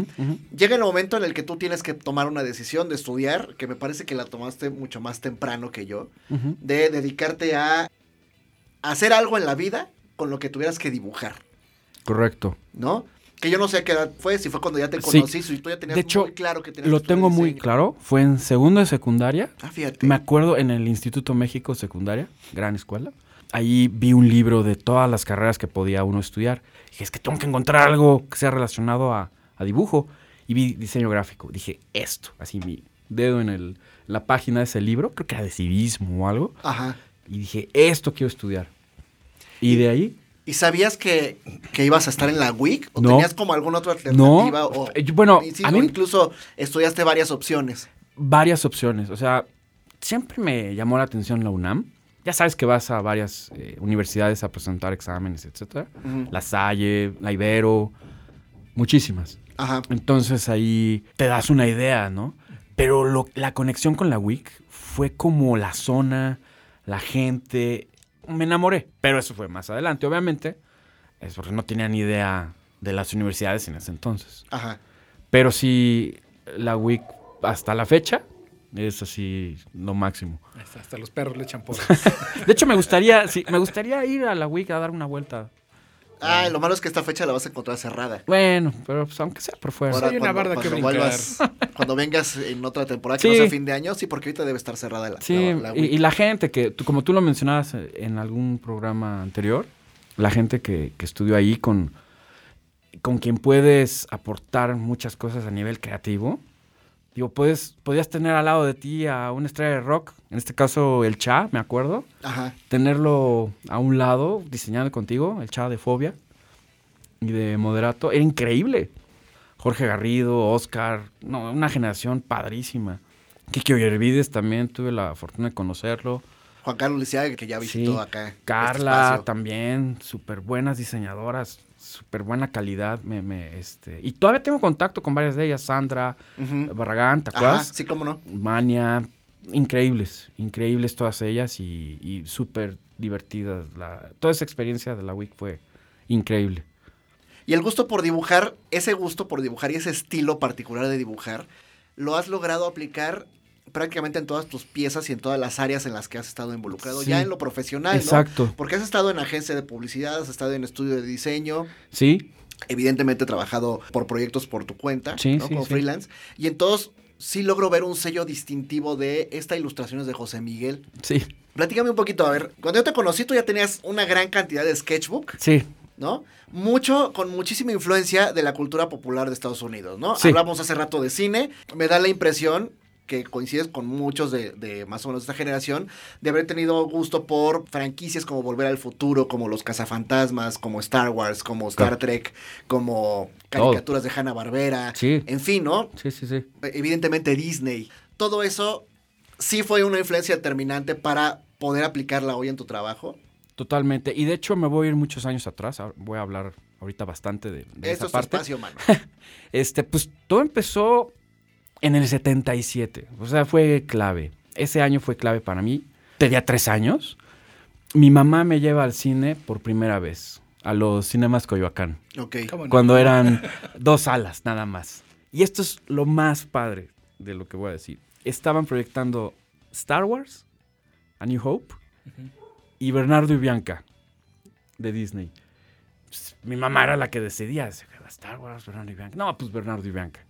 B: Llega el momento en el que tú tienes que tomar una decisión de estudiar, que me parece que la tomaste mucho más temprano que yo, de dedicarte a hacer algo en la vida con lo que tuvieras que dibujar,
D: Correcto.
B: ¿no? Que yo no sé a qué edad fue, si fue cuando ya te
D: Sí.
B: conocí, si tú ya tenías
D: De hecho,
B: muy claro que tenías
D: Lo tengo muy claro. Fue en segundo de secundaria.
B: Ah, fíjate.
D: Me acuerdo en el Instituto México Secundaria, gran escuela. Ahí vi un libro de todas las carreras que podía uno estudiar. Dije, es que tengo que encontrar algo que sea relacionado a, a dibujo. Y vi diseño gráfico. Dije, esto. Así mi dedo en el- la página de ese libro, creo que era de civismo o algo.
B: Ajá.
D: Y dije, esto quiero estudiar. Y de ahí,
B: ¿Y sabías que, que ibas a estar en la WIC? ¿O
D: No.
B: tenías como alguna otra
D: no.
B: alternativa? O,
D: eh, yo- bueno,
B: sí,
D: a mí
B: incluso estudiaste varias opciones.
D: varias opciones. O sea, siempre me llamó la atención la UNAM. Ya sabes que vas a varias eh, universidades a presentar exámenes, etcétera. La Salle, la Ibero, muchísimas.
B: Ajá.
D: Entonces ahí te das una idea, ¿no? Pero lo- la conexión con la WIC fue como la zona, la gente. Me enamoré. Pero eso fue más adelante, obviamente. Es porque no tenía ni idea de las universidades en ese entonces.
B: Ajá.
D: Pero sí, la WIC hasta la fecha es así lo máximo.
C: Hasta, hasta los perros le echan porras.
D: De hecho, me gustaría, sí, me gustaría ir a la WIC a dar una vuelta.
B: Ah, lo malo es que esta fecha la vas a encontrar cerrada.
D: Bueno, pero pues, aunque sea por fuera.
C: Ahora- hay una barda que brincar.
B: vuelvas- cuando vengas en otra temporada, que
D: Sí.
B: no sea fin de año, sí, porque ahorita debe estar cerrada la,
D: Sí,
B: la- la
D: y,
B: WIC.
D: y la gente que, tú- como tú lo mencionabas en algún programa anterior, la gente que, que estudió ahí con, con quien puedes aportar muchas cosas a nivel creativo. Digo, puedes, podías tener al lado de ti a una estrella de rock, en este caso el Cha, me acuerdo.
B: Ajá.
D: tenerlo a un lado, diseñando contigo, el chava de Fobia y de Moderato, era increíble. Jorge Garrido, Oscar, no, una generación padrísima. Kiki Ollervides también tuve la fortuna de conocerlo.
B: Juan Carlos Lisiaga, que ya visitó
D: Sí.
B: acá. este
D: Carla también, súper buenas diseñadoras, súper buena calidad. Me, me, este, y todavía tengo contacto con varias de ellas, Sandra. Barragán, ¿te
B: Ajá,
D: acuerdas?
B: sí, cómo no.
D: Mania, increíbles, increíbles todas ellas y, y súper divertidas. La, toda esa experiencia de la WIC fue increíble.
B: Y el gusto por dibujar, ese gusto por dibujar y ese estilo particular de dibujar, lo has logrado aplicar prácticamente en todas tus piezas y en todas las áreas en las que has estado involucrado,
D: Sí.
B: ya en lo profesional, ¿no?
D: Exacto.
B: Porque has estado en agencia de publicidad, has estado en estudio de diseño,
D: Sí,
B: evidentemente trabajado por proyectos por tu cuenta,
D: Sí,
B: ¿no?
D: sí,
B: como freelance, y en todos sí logro ver un sello distintivo de esta ilustraciones de José Miguel.
D: sí,
B: Platícame un poquito, a ver, cuando yo te conocí tú ya tenías una gran cantidad de sketchbook,
D: sí,
B: ¿no? Mucho, con muchísima influencia de la cultura popular de Estados Unidos, ¿no?
D: Sí.
B: Hablamos hace rato de cine, me da la impresión que coincides con muchos de, de más o menos esta generación, de haber tenido gusto por franquicias como Volver al Futuro, como Los Cazafantasmas, como Star Wars, como Star. Trek, como caricaturas de Hanna-Barbera,
D: Sí.
B: en fin, ¿no?
D: sí, sí, sí.
B: Evidentemente Disney. Todo eso sí fue una influencia determinante para poder aplicarla hoy en tu trabajo.
D: Totalmente. Y de hecho me voy a ir muchos años atrás. Voy a hablar ahorita bastante de, de
B: Esto
D: esa
B: es
D: parte.
B: espacio, mano.
D: Este, pues todo empezó en el 77. O sea, fue clave. Ese año fue clave para mí. Tenía tres años. Mi mamá me lleva al cine por primera vez. A los cinemas Coyoacán.
B: Ok.
D: Cuando eran dos salas, nada más. Y esto es lo más padre de lo que voy a decir. Estaban proyectando Star Wars, A New Hope y Bernardo y Bianca de Disney. Pues, mi mamá era la que decidía. decía, Star Wars, Bernardo y Bianca. No, pues Bernardo y Bianca.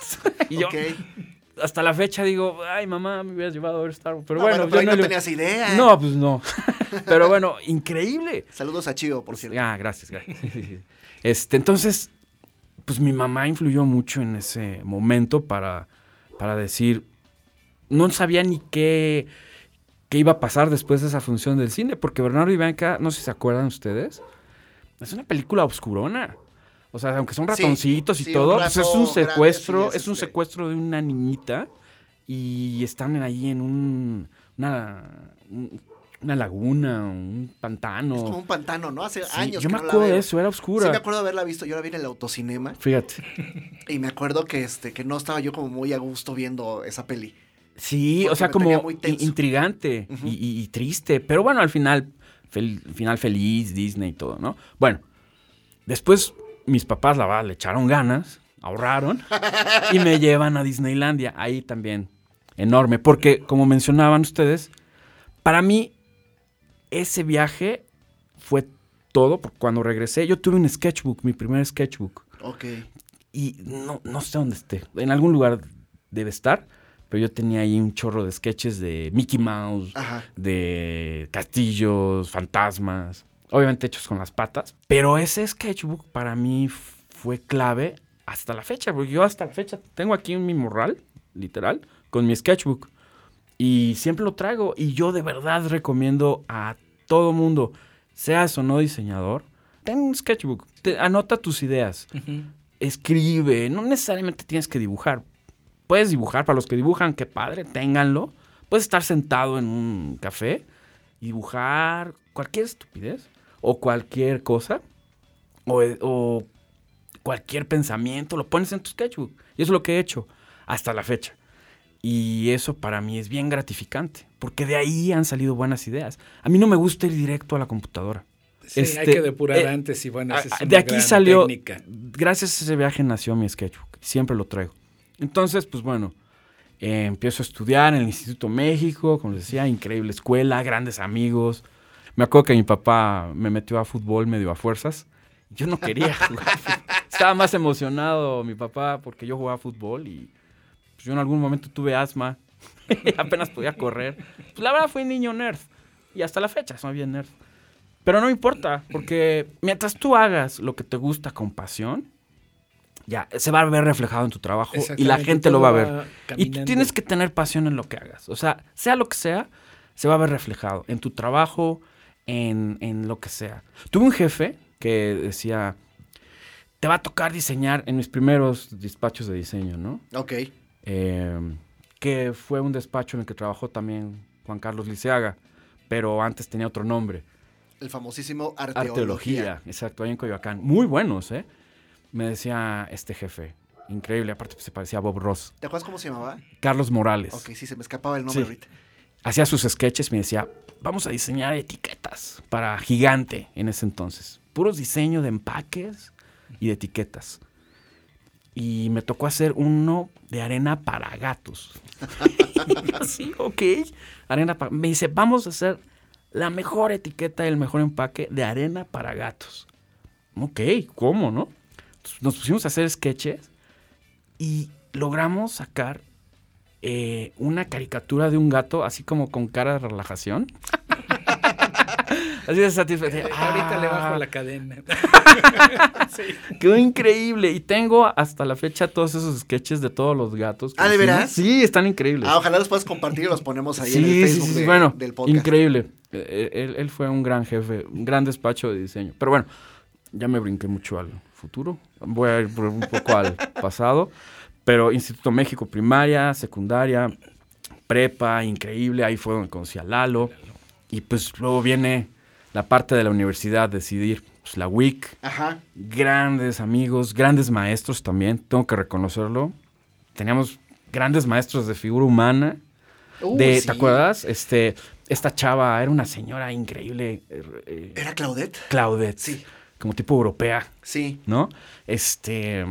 D: y yo, hasta la fecha digo, ay, mamá, me hubieras llevado a ver Star Wars. Pero
B: No,
D: bueno,
B: bueno, pero
D: yo
B: no
D: le-
B: tenías idea.
D: No, pues no. pero bueno, increíble.
B: Saludos a Chivo, por cierto.
D: Ah, gracias, gracias. Este, entonces, pues mi mamá influyó mucho en ese momento para, para decir, no sabía ni qué, qué iba a pasar después de esa función del cine, porque Bernardo y Bianca, no sé si se acuerdan ustedes, es una película obscurona. O sea, aunque son
B: Sí,
D: ratoncitos y
B: sí,
D: todo,
B: un
D: pues es un secuestro,
B: sí, es
D: un secuestro de una niñita y están ahí en un, una, un- una laguna, un pantano.
B: Es como un pantano, ¿no? Hace
D: Sí,
B: años
D: yo
B: que
D: me
B: no
D: acuerdo de eso, era
B: Sí,
D: oscura.
B: me acuerdo de haberla visto. Yo la vi en el autocinema.
D: Fíjate.
B: Y me acuerdo que, este, que no estaba yo como muy a gusto viendo esa peli.
D: Sí, o sea, como intrigante y, y- y triste. Pero bueno, al final, fel- final feliz, Disney y todo, ¿no? Bueno, después mis papás, la le echaron ganas, ahorraron y me llevan a Disneylandia. Ahí también, enorme. Porque, como mencionaban ustedes, para mí, ese viaje fue todo. Porque cuando regresé, yo tuve un sketchbook, mi primer sketchbook.
B: Ok.
D: Y no, no sé dónde esté. En algún lugar debe estar. Pero yo tenía ahí un chorro de sketches de Mickey Mouse,
B: Ajá.
D: de castillos, fantasmas. Obviamente hechos con las patas. Pero ese sketchbook para mí fue clave hasta la fecha. Porque yo hasta la fecha tengo aquí mi morral, literal, con mi sketchbook. Y siempre lo traigo. Y yo de verdad recomiendo a todo mundo, seas o no diseñador, ten un sketchbook. Te- anota tus ideas
C: Ujú.
D: escribe, no necesariamente tienes que dibujar. Puedes dibujar, para los que dibujan, qué padre, ténganlo. Puedes estar sentado en un café dibujar cualquier estupidez o cualquier cosa o, o cualquier pensamiento, lo pones en tu sketchbook. Y eso es lo que he hecho hasta la fecha. Y eso para mí es bien gratificante, porque de ahí han salido buenas ideas. A mí no me gusta ir directo a la computadora.
C: Sí, hay
D: Este,
C: que depurar
D: eh,
C: antes y bueno, esa es una
D: de aquí
C: gran
D: salió,
C: técnica.
D: gracias a ese viaje nació mi sketchbook. Siempre lo traigo. Entonces, pues bueno, eh, empiezo a estudiar en el Instituto México, como les decía, increíble escuela, grandes amigos. Me acuerdo que mi papá me metió a fútbol medio a fuerzas. Yo no quería jugar. Estaba más emocionado mi papá porque yo jugaba fútbol y pues, yo en algún momento tuve asma. Apenas podía correr. Pues la verdad fui niño nerd. Y hasta la fecha soy bien nerd. Pero no importa, porque mientras tú hagas lo que te gusta con pasión, ya se va a ver reflejado en tu trabajo y la gente lo va a ver. Y tú tienes que tener pasión en lo que hagas. O sea, sea lo que sea, se va a ver reflejado en tu trabajo, en, en lo que sea. Tuve un jefe que decía, te va a tocar diseñar en mis primeros despachos de diseño, ¿no?
B: Ok.
D: Eh, que fue un despacho en el que trabajó también Juan Carlos Liceaga, pero antes tenía otro nombre.
B: El famosísimo arteología.
D: Arteología, exacto, ahí en Coyoacán. Muy buenos, ¿eh? Me decía este jefe, increíble, aparte pues, se parecía a Bob Ross.
B: ¿Te acuerdas cómo se llamaba?
D: Carlos Morales.
B: Ok, sí, se me escapaba el nombre
D: Sí.
B: ahorita.
D: Hacía sus sketches me decía, vamos a diseñar etiquetas para gigante en ese entonces. Puros diseños de empaques y de etiquetas. Y me tocó hacer uno de arena para gatos. sí, ok. Arena para... Me dice, vamos a hacer la mejor etiqueta y el mejor empaque de arena para gatos. Ok, ¿cómo, no? Nos pusimos a hacer sketches y logramos sacar eh, una caricatura de un gato así como con cara de relajación. así de satisfecho.
C: Ahorita le bajo la cadena. sí.
D: Quedó increíble. Y tengo hasta la fecha todos esos sketches de todos los gatos.
B: Ah, ¿de veras?
D: Sí, están increíbles.
B: Ah, ojalá los puedas compartir y los ponemos ahí
D: sí,
B: en el
D: sí,
B: Facebook
D: sí, sí,
B: de-
D: bueno,
B: del podcast.
D: increíble. Eh, Él, él fue un gran jefe, un gran despacho de diseño. Pero bueno, ya me brinqué mucho al futuro. Voy a ir por un poco al pasado. Pero Instituto México, primaria, secundaria, prepa, increíble. Ahí fue donde conocí a Lalo. Y pues luego viene la parte de la universidad, decidir pues, la WIC.
B: Ajá.
D: Grandes amigos, grandes maestros también, tengo que reconocerlo. Teníamos grandes maestros de figura humana.
B: Uh,
D: de,
B: sí.
D: ¿Te acuerdas? Este, esta chava era una señora increíble, eh, eh,
B: ¿Era Claudette?
D: Claudette,
B: Sí.
D: como tipo europea,
B: Sí.
D: ¿no? Este,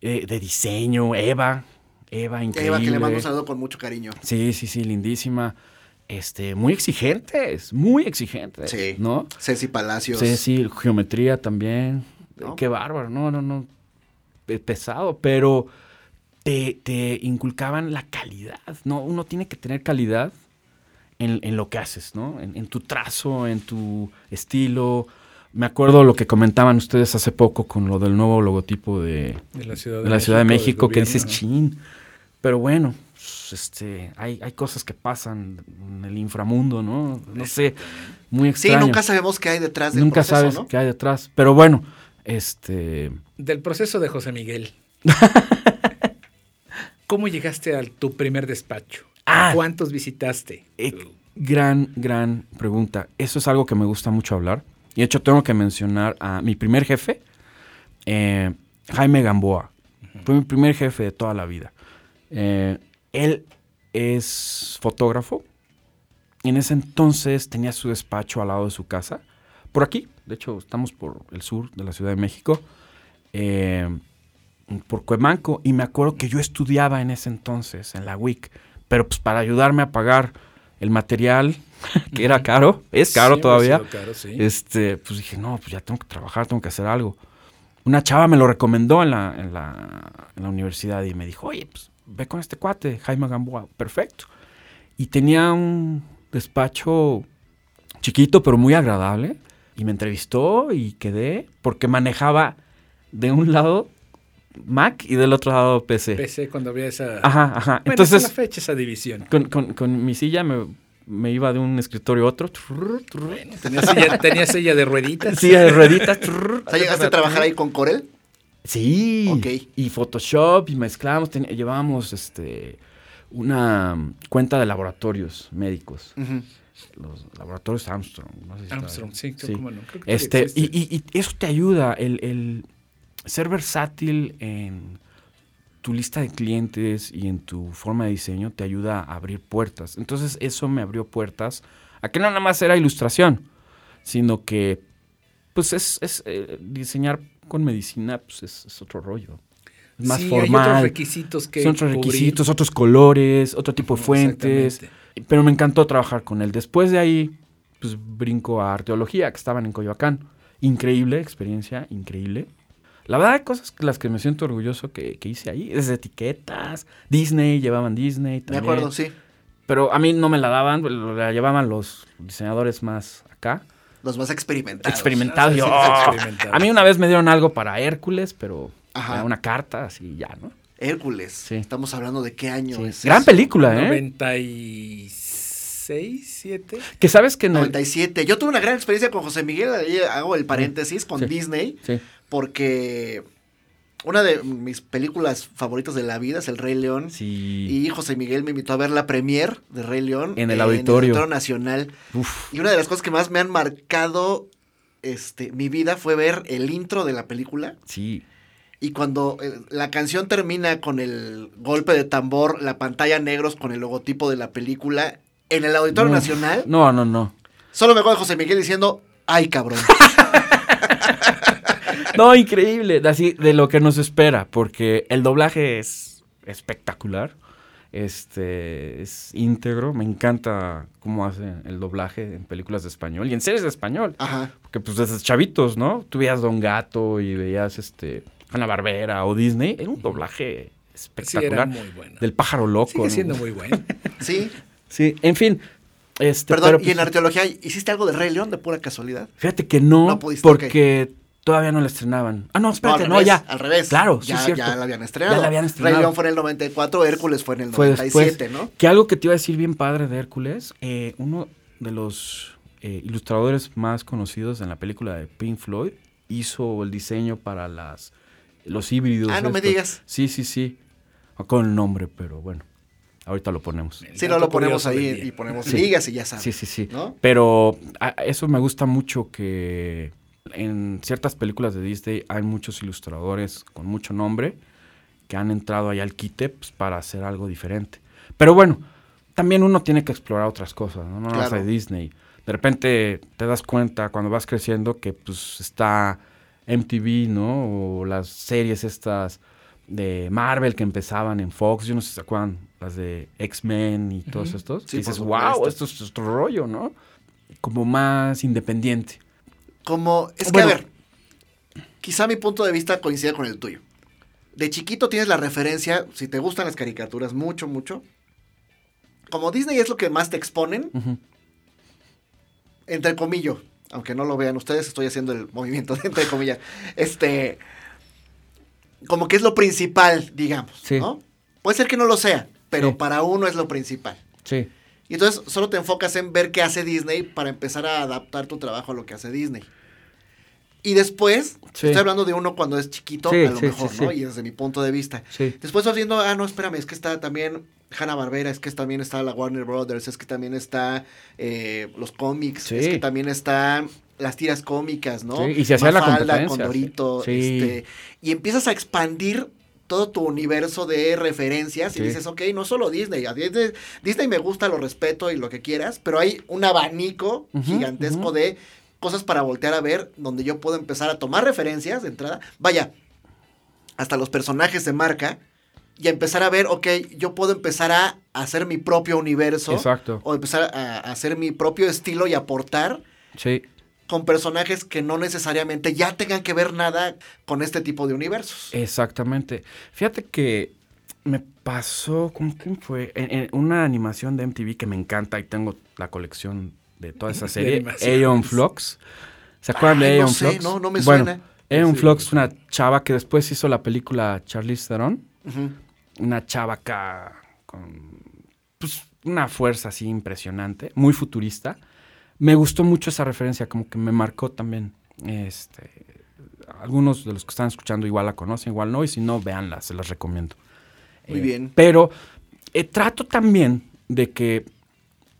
D: eh, de diseño, Eva, Eva, increíble.
B: Eva, que le mando un saludo con mucho cariño.
D: Sí, sí, sí, lindísima. Este, muy exigentes, muy exigentes.
B: Sí.
D: ¿No?
B: Ceci Palacios.
D: Sí, geometría también.
B: ¿No?
D: Qué bárbaro, no, no, no. Es pesado, pero te, te inculcaban la calidad, ¿no? Uno tiene que tener calidad en, en lo que haces, ¿no? En, en tu trazo, en tu estilo. Me acuerdo lo que comentaban ustedes hace poco con lo del nuevo logotipo de,
C: De la Ciudad de,
D: de la Ciudad de
C: del
D: México, que dices
C: ¿no?
D: chin. Pero bueno, pues, este, hay, hay cosas que pasan en el inframundo, ¿no? No sé, muy
B: Sí,
D: extraño.
B: nunca sabemos qué hay detrás del
D: Nunca
B: proceso,
D: sabes
B: ¿no?
D: qué hay detrás. Pero bueno, este.
C: Del proceso de José Miguel. ¿Cómo llegaste a tu primer despacho?
D: Ah.
C: ¿Cuántos visitaste?
D: eh, gran, gran pregunta. Eso es algo que me gusta mucho hablar. Y de hecho, tengo que mencionar a mi primer jefe, eh, Jaime Gamboa. Fue mi primer jefe de toda la vida. Eh, él es fotógrafo. En ese entonces tenía su despacho al lado de su casa. Por aquí, de hecho, estamos por el sur de la Ciudad de México. eh, por Cuemanco. Y me acuerdo que yo estudiaba en ese entonces, en la WIC. Pero pues para ayudarme a pagar el material, que era caro, es caro
C: ha
D: todavía.
C: caro, sí.
D: Este, pues dije, no, pues ya tengo que trabajar, tengo que hacer algo. Una chava me lo recomendó en la, en la, en la universidad y me dijo, oye, pues ve con este cuate, Jaime Gamboa, perfecto. Y tenía un despacho chiquito, pero muy agradable. Y me entrevistó y quedé porque manejaba de un lado Mac y del otro lado PC.
C: PC cuando había esa...
D: Ajá, ajá.
C: Bueno,
D: Entonces,
C: la fecha esa división.
D: con, con- con mi silla me, me iba de un escritorio a otro.
C: Bueno, tenía silla, tenía silla de rueditas.
D: Silla de rueditas.
B: O sea, ¿llegaste a trabajar ahí con Corel?
D: Sí.
B: Ok.
D: Y Photoshop y mezclamos, ten- llevábamos este una cuenta de laboratorios médicos, los laboratorios Armstrong. no sé si está-
C: Armstrong, sí, cómo no. Creo que
D: Este, y, y- y eso te ayuda, el, el ser versátil en tu lista de clientes y en tu forma de diseño te ayuda a abrir puertas. Entonces eso me abrió puertas a que no nada más era ilustración, sino que pues es, es, eh, diseñar con medicina pues es, es otro rollo. Es más
C: Sí, hay otros
D: formal.
C: requisitos que
D: Son otros
C: cubrir.
D: requisitos, otros colores, otro tipo de fuentes. Pero me encantó trabajar con él. Después de ahí, pues brinco a arqueología, que estaban en Coyoacán. Increíble experiencia, increíble. La verdad hay cosas las que me siento orgulloso que, que hice ahí. Desde etiquetas, Disney, llevaban Disney
B: Me
D: también.
B: acuerdo, sí.
D: Pero a mí no me la daban, la llevaban los diseñadores más acá.
B: Los más experimentados.
D: Experimentados.
C: Ah,
D: Yo, "Oh".
C: experimentados.
D: A mí una vez me dieron algo para Hércules, pero
B: Ajá.
D: era una carta, así ya, ¿no?
B: Hércules.
D: Sí.
B: Estamos hablando de qué año
D: Sí.
B: es.
D: Gran
B: eso?
D: película, ¿eh?
C: 96, 7.
D: Que sabes que el...
B: 97. Yo tuve una gran experiencia con José Miguel, ahí hago el paréntesis, con
D: Sí.
B: Disney,
D: Sí.
B: porque una de mis películas favoritas de la vida es El Rey León.
D: Sí.
B: Y José Miguel me invitó a ver la premier de Rey León
D: En el auditorio.
B: Nacional.
D: Uf.
B: Y una de las cosas que más me han marcado este, mi vida fue ver el intro de la película.
D: Sí.
B: Y cuando eh, la canción termina con el golpe de tambor, la pantalla negros con el logotipo de la película, en el Auditorio. Nacional,
D: No, no, no.
B: solo me acuerdo de José Miguel diciendo, ay cabrón.
D: No, increíble. Así de lo que nos espera, porque el doblaje es espectacular. Este es íntegro. Me encanta cómo hace el doblaje en películas de español y en series de español.
B: Ajá.
D: Porque pues desde chavitos, ¿no? Tú veías Don Gato y veías este Ana Barbera o Disney. Era un doblaje
C: Sí,
D: espectacular.
C: era muy buena.
D: Del pájaro loco.
C: Sigue
D: ¿no?
C: siendo muy buena.
B: Sí.
D: Sí, en fin. Este,
B: Perdón,
D: pero,
B: y en
D: pues,
B: arqueología, ¿hiciste algo de Rey León de pura casualidad?
D: Fíjate que no,
B: No pudiste,
D: porque todavía no la estrenaban. Ah, no, espérate,
B: al
D: no, ya.
B: Al revés.
D: Claro, sí
B: ya,
D: es cierto.
B: ya la habían estrenado.
D: Ya la habían estrenado.
B: Rey León fue en el 94, Hércules fue en el
D: Fue
B: 97,
D: después.
B: ¿no?
D: Que algo que te iba a decir bien padre de Hércules, eh, uno de los eh, ilustradores más conocidos en la película de Pink Floyd hizo el diseño para las los híbridos.
B: Ah, no me digas.
D: Sí, sí, sí. No Con el nombre, pero bueno. Ahorita lo ponemos.
B: Sí, no lo ponemos ahí y ponemos
D: Sí.
B: ligas y ya sabes.
D: Sí, sí, sí.
B: ¿No?
D: Pero a- a eso me gusta mucho que en ciertas películas de Disney hay muchos ilustradores con mucho nombre que han entrado ahí al quite pues, para hacer algo diferente. Pero bueno, también uno tiene que explorar otras cosas, ¿no? No nada más
B: Claro.
D: de Disney. De repente te das cuenta cuando vas creciendo que pues está MTV, ¿no? O las series estas de Marvel que empezaban en Fox. Yo no sé si se acuerdan las de X-Men y todos
C: Ujú.
D: estos.
B: Sí,
D: y dices, wow, esto es otro rollo, ¿no? Como más independiente.
B: Como, es que
D: Bueno.
B: a ver, quizá mi punto de vista coincida con el tuyo. De chiquito tienes la referencia, si te gustan las caricaturas mucho, mucho. Como Disney es lo que más te exponen, entre comillas, aunque no lo vean ustedes, estoy haciendo el movimiento de entre comillas. Este, como que es lo principal, digamos,
D: Sí.
B: ¿no? Puede ser que no lo sea, pero
D: Sí.
B: para uno es lo principal.
D: Sí.
B: Y entonces solo te enfocas en ver qué hace Disney para empezar a adaptar tu trabajo a lo que hace Disney. Y después,
D: Sí.
B: estoy hablando de uno cuando es chiquito,
D: Sí,
B: a lo
D: sí,
B: mejor, ¿no? Y desde mi punto de vista.
D: Sí.
B: Después vas viendo, ah, no, espérame, es que está también Hanna Barbera, es que también está la Warner Brothers, es que también está eh, los cómics, es que también están las tiras cómicas, ¿no?
D: Sí, y se hacía la competencia,
B: Condorito, este, y empiezas a expandir todo tu universo de referencias y dices, ok, no solo Disney, a Disney, Disney me gusta, lo respeto y lo que quieras, pero hay un abanico gigantesco de cosas para voltear a ver, donde yo puedo empezar a tomar referencias de entrada. Vaya, hasta los personajes de marca y empezar a ver, ok, yo puedo empezar a hacer mi propio universo
D: Exacto.
B: o empezar a, a hacer mi propio estilo y aportar
D: Sí.
B: Con personajes que no necesariamente ya tengan que ver nada con este tipo de universos.
D: Exactamente. Fíjate que me pasó, ¿con quién fue? En, en una animación de MTV que me encanta y tengo la colección de toda esa serie. Aeon Flux. ¿Se acuerdan
B: Ay,
D: de
B: no
D: Aeon
B: sé,
D: Flux?
B: no, no me
D: Bueno,
B: suena.
D: Aeon
C: Sí.
D: Flux es una chava que después hizo la película Charlize Theron.
B: Ujú.
D: Una chava acá con pues, una fuerza así impresionante, muy futurista. Me gustó mucho esa referencia, como que me marcó también. Este, algunos de los que están escuchando igual la conocen, igual no, y si no, véanla, se las recomiendo.
B: Muy
D: Eh,
B: bien.
D: Pero eh, trato también de que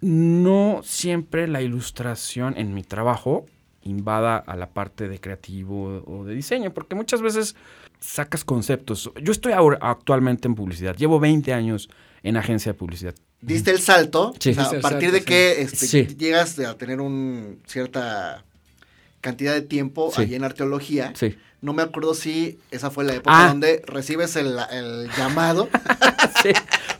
D: no siempre la ilustración en mi trabajo invada a la parte de creativo o de diseño, porque muchas veces sacas conceptos. Yo estoy ahora actualmente en publicidad, llevo 20 años en agencia de publicidad.
B: Diste el salto,
D: Sí.
B: o sea, a partir
C: salto,
B: de
C: sí.
B: que este,
D: Sí.
B: llegas a tener un cierta cantidad de tiempo
D: Sí.
B: allí en arqueología.
D: Sí.
B: No me acuerdo si esa fue la época
D: Ah.
B: donde recibes el, el llamado
D: Sí.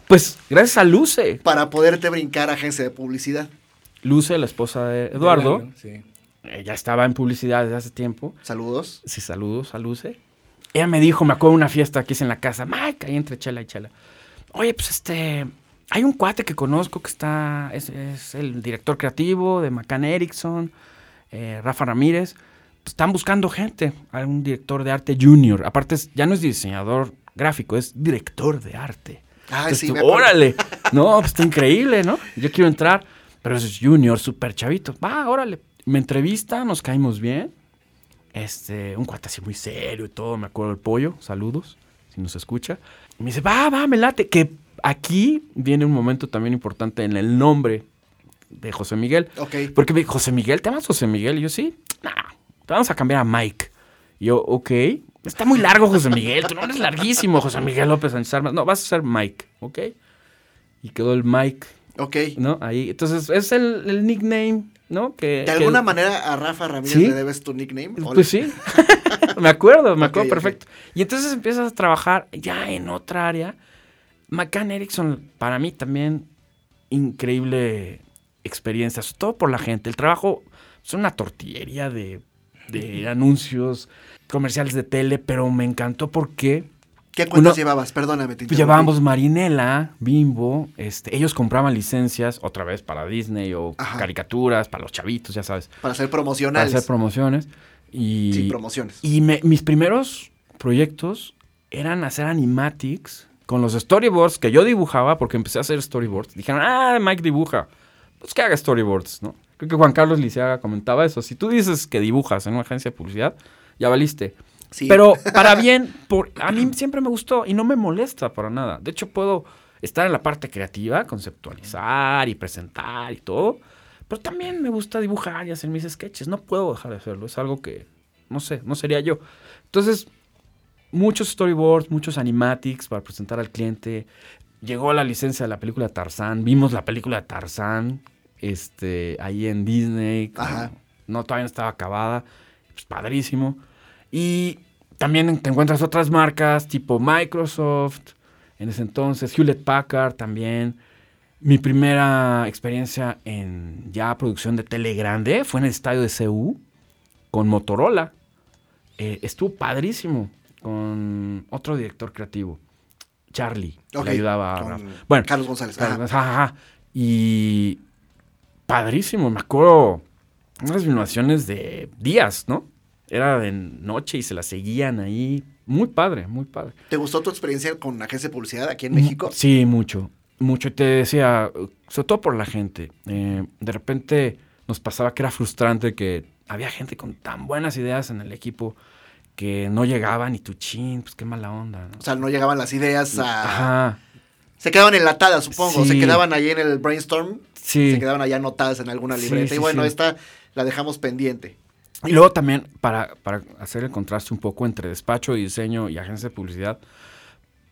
D: Pues gracias a Luce.
B: para poderte brincar a agencia de publicidad.
D: Luce, la esposa de Eduardo,
C: Sí.
D: ella estaba en publicidad desde hace tiempo.
B: Saludos.
D: Sí, saludos a Luce. Ella me dijo, me acuerdo de una fiesta que hice en la casa, Mike, ahí entre chela y chela. Oye, pues este, hay un cuate que conozco que está, es, es el director creativo de McCann Erickson, eh, Rafa Ramírez. Están buscando gente, a un director de arte junior. Aparte, ya no es diseñador gráfico, es director de arte.
B: Ay,
D: Entonces
B: sí,
D: tú,
B: me acuerdo.
D: órale. No, pues está increíble, ¿no? Yo quiero entrar, pero es junior, súper chavito. Va, órale. Me entrevista, nos caímos bien. Este, un cuate así muy serio y todo, me acuerdo del pollo, saludos, si nos escucha. Y me dice, va, va, me late. Que aquí viene un momento también importante en el nombre de José Miguel. Porque me José Miguel, ¿te llamas José Miguel? Y yo, sí, nah, te vamos a cambiar a Mike. Y yo, ok. Está muy largo José Miguel, tu nombre es larguísimo, José Miguel López Sánchez Armas. No, vas a ser Mike, ¿ok? Y quedó el Mike,
B: Ok.
D: ¿no? Ahí. Entonces, es el, el nickname, ¿no? Que,
B: ¿De
D: que-
B: alguna manera a Rafa Ramírez
D: ¿Sí?
B: le debes tu nickname? ¿O
D: Pues sí, me acuerdo, me acuerdo perfecto. Y entonces empiezas a trabajar ya en otra área. McCann Erickson, para mí también, increíble experiencia, sobre todo por la gente. El trabajo es una tortillería de, de anuncios, comerciales de tele, pero me encantó porque
B: ¿Qué cuentas
D: Uno-
B: llevabas? Perdóname, te
D: pues llevábamos Marinela, Bimbo, este, ellos compraban licencias, otra vez para Disney o
B: Ajá.
D: caricaturas, para los chavitos, ya sabes,
B: Para hacer
D: para
B: promocionales.
D: hacer promociones. Y,
B: Sí, promociones.
D: y me- mis primeros proyectos eran hacer animatics con los storyboards que yo dibujaba, porque empecé a hacer storyboards. Dijeron, ah, Mike dibuja. Pues que haga storyboards, ¿no? Creo que Juan Carlos Liceaga comentaba eso. Si tú dices que dibujas en una agencia de publicidad, ya valiste.
B: Sí.
D: Pero para bien, por, a mí siempre me gustó y no me molesta para nada. De hecho, puedo estar en la parte creativa, conceptualizar y presentar y todo. Pero también me gusta dibujar y hacer mis sketches. No puedo dejar de hacerlo. Es algo que, no sé, no sería yo. Entonces, muchos storyboards, muchos animatics para presentar al cliente. Llegó la licencia de la película Tarzán. Vimos la película Tarzán este, ahí en Disney.
B: Ajá.
D: No, todavía no estaba acabada. Pues padrísimo. Y también te encuentras otras marcas tipo Microsoft, en ese entonces, Hewlett Packard también. Mi primera experiencia en ya producción de tele grande fue en el estadio de CU con Motorola. Eh, estuvo padrísimo con otro director creativo, Charlie, que le ayudaba a
B: con.
D: Bueno,
B: Carlos González. Ajá,
D: ajá. Y padrísimo, me acuerdo unas filmaciones de días, ¿no? Era de noche y se la seguían ahí. Muy padre, muy padre.
B: ¿Te gustó tu experiencia con agencia de publicidad aquí en México?
D: Sí, mucho. Mucho. Y te decía, sobre todo por la gente. eh, de repente nos pasaba que era frustrante que había gente con tan buenas ideas en el equipo que no llegaban y tu chin, pues qué mala onda. ¿no?
B: O sea, no llegaban las ideas a...
D: Ajá.
B: Se quedaban enlatadas, supongo.
D: Sí.
B: Se quedaban ahí en el brainstorm.
D: Sí.
B: Se quedaban allá anotadas en alguna libreta.
D: sí,
B: y bueno, esta la dejamos pendiente.
D: Y luego también, para, para hacer el contraste un poco entre despacho y diseño y agencia de publicidad,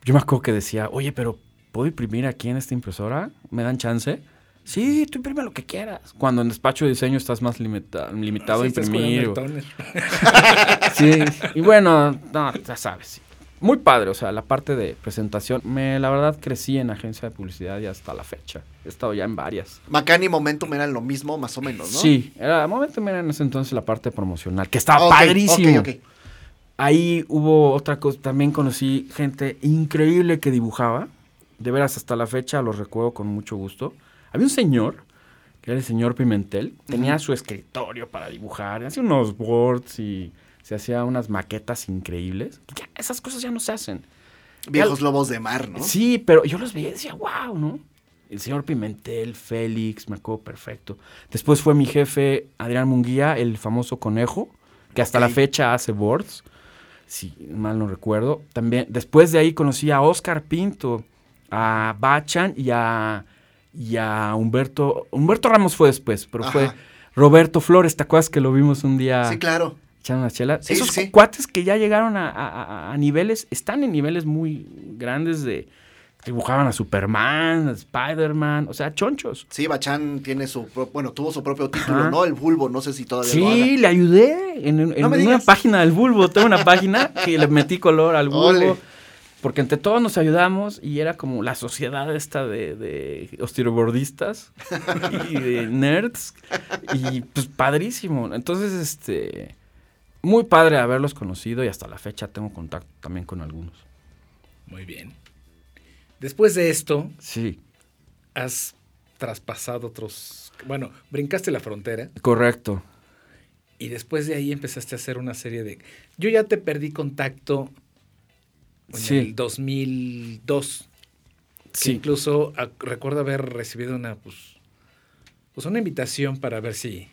D: yo me acuerdo que decía, oye, pero ¿puedo imprimir aquí en esta impresora? ¿Me dan chance? Sí, tú imprime lo que quieras. Cuando en despacho de diseño estás más limita- limitado
C: Sí,
D: a imprimir. o-. Sí, y bueno, no, ya sabes. sí. Muy padre, o sea, la parte de presentación. Me, la verdad, crecí en agencia de publicidad y hasta la fecha. He estado ya en varias.
B: Macán y Momentum eran lo mismo, más o menos, ¿no?
D: Sí, era, momento era en ese entonces la parte promocional, que estaba padrísimo. Ahí hubo otra cosa, también conocí gente increíble que dibujaba. De veras, hasta la fecha los recuerdo con mucho gusto. Había un señor, que era el señor Pimentel, tenía su escritorio para dibujar, hacía unos boards y se hacía unas maquetas increíbles. Ya, esas cosas ya no se hacen.
B: Viejos lobos de mar, ¿no?
D: Sí, pero yo los veía y decía, wow, ¿no? El señor Pimentel, Félix, me acuerdo perfecto. Después fue mi jefe Adrián Munguía, el famoso conejo, que hasta la fecha hace boards, si mal no recuerdo. También, después de ahí conocí a Oscar Pinto, a Bachan y a, y a Humberto. Humberto Ramos fue después, pero fue. Roberto Flores, ¿te acuerdas que lo vimos un día?
B: Sí, claro.
D: echando una chela.
B: Sí,
D: Esos
B: sí,
D: cuates que ya llegaron a, a- a- a niveles, están en niveles muy grandes de. Dibujaban a Superman, a Spider-Man, o sea, chonchos.
B: Sí, Bachán tiene su, bueno, tuvo su propio título,
D: Ajá.
B: ¿no? El Bulbo, no sé si todavía lo haga.
D: Sí, le ayudé en, en-
B: No me
D: en una página del bulbo. Tengo una página que le metí color al bulbo.
B: Ole.
D: Porque entre todos nos ayudamos y era como la sociedad esta de, de osteobordistas y de nerds. Y pues padrísimo. Entonces, este. Muy padre haberlos conocido y hasta la fecha tengo contacto también con algunos.
C: Muy bien. Después de esto,
D: Sí,
C: has traspasado otros. Bueno, brincaste la frontera
D: correcto.
C: y después de ahí empezaste a hacer una serie de. Yo ya te perdí contacto en
D: Sí.
C: el 2002. que
D: Sí.
C: incluso ah, recuerdo haber recibido una, pues, pues una invitación para ver si,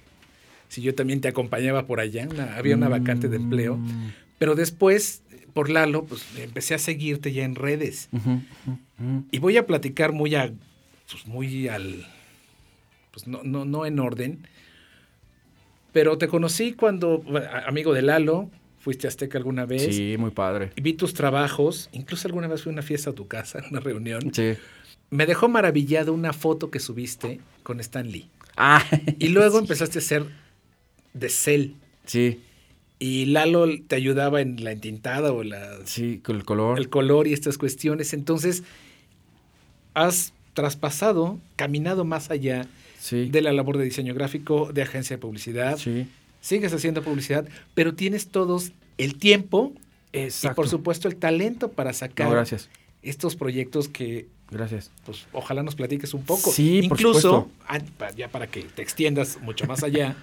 C: si yo también te acompañaba por allá. Una- había una vacante de empleo.
D: Mm.
C: Pero después, por Lalo, pues empecé a seguirte ya en redes. Y voy a platicar muy a, pues muy al, pues no, no, no en orden. Pero te conocí cuando, amigo de Lalo, fuiste a Azteca alguna vez.
D: Sí, muy padre.
C: Vi tus trabajos, incluso alguna vez fui a una fiesta a tu casa, una reunión.
D: Sí.
C: Me dejó maravillado una foto que subiste con Stan Lee.
D: Ah,
C: Y luego empezaste a hacer de cel.
D: sí,
C: Y Lalo te ayudaba en la entintada o la,
D: sí, con el color.
C: el color y estas cuestiones. Entonces, has traspasado, caminado más allá
D: sí,
C: de la labor de diseño gráfico, de agencia de publicidad.
D: sí.
C: Sigues haciendo publicidad, pero tienes todos el tiempo
D: Exacto.
C: y por supuesto el talento para sacar
D: No, gracias,
C: estos proyectos que
D: gracias.
C: pues ojalá nos platiques un poco.
D: Sí, por
C: Incluso,
D: supuesto.
C: ah, ya para que te extiendas mucho más allá,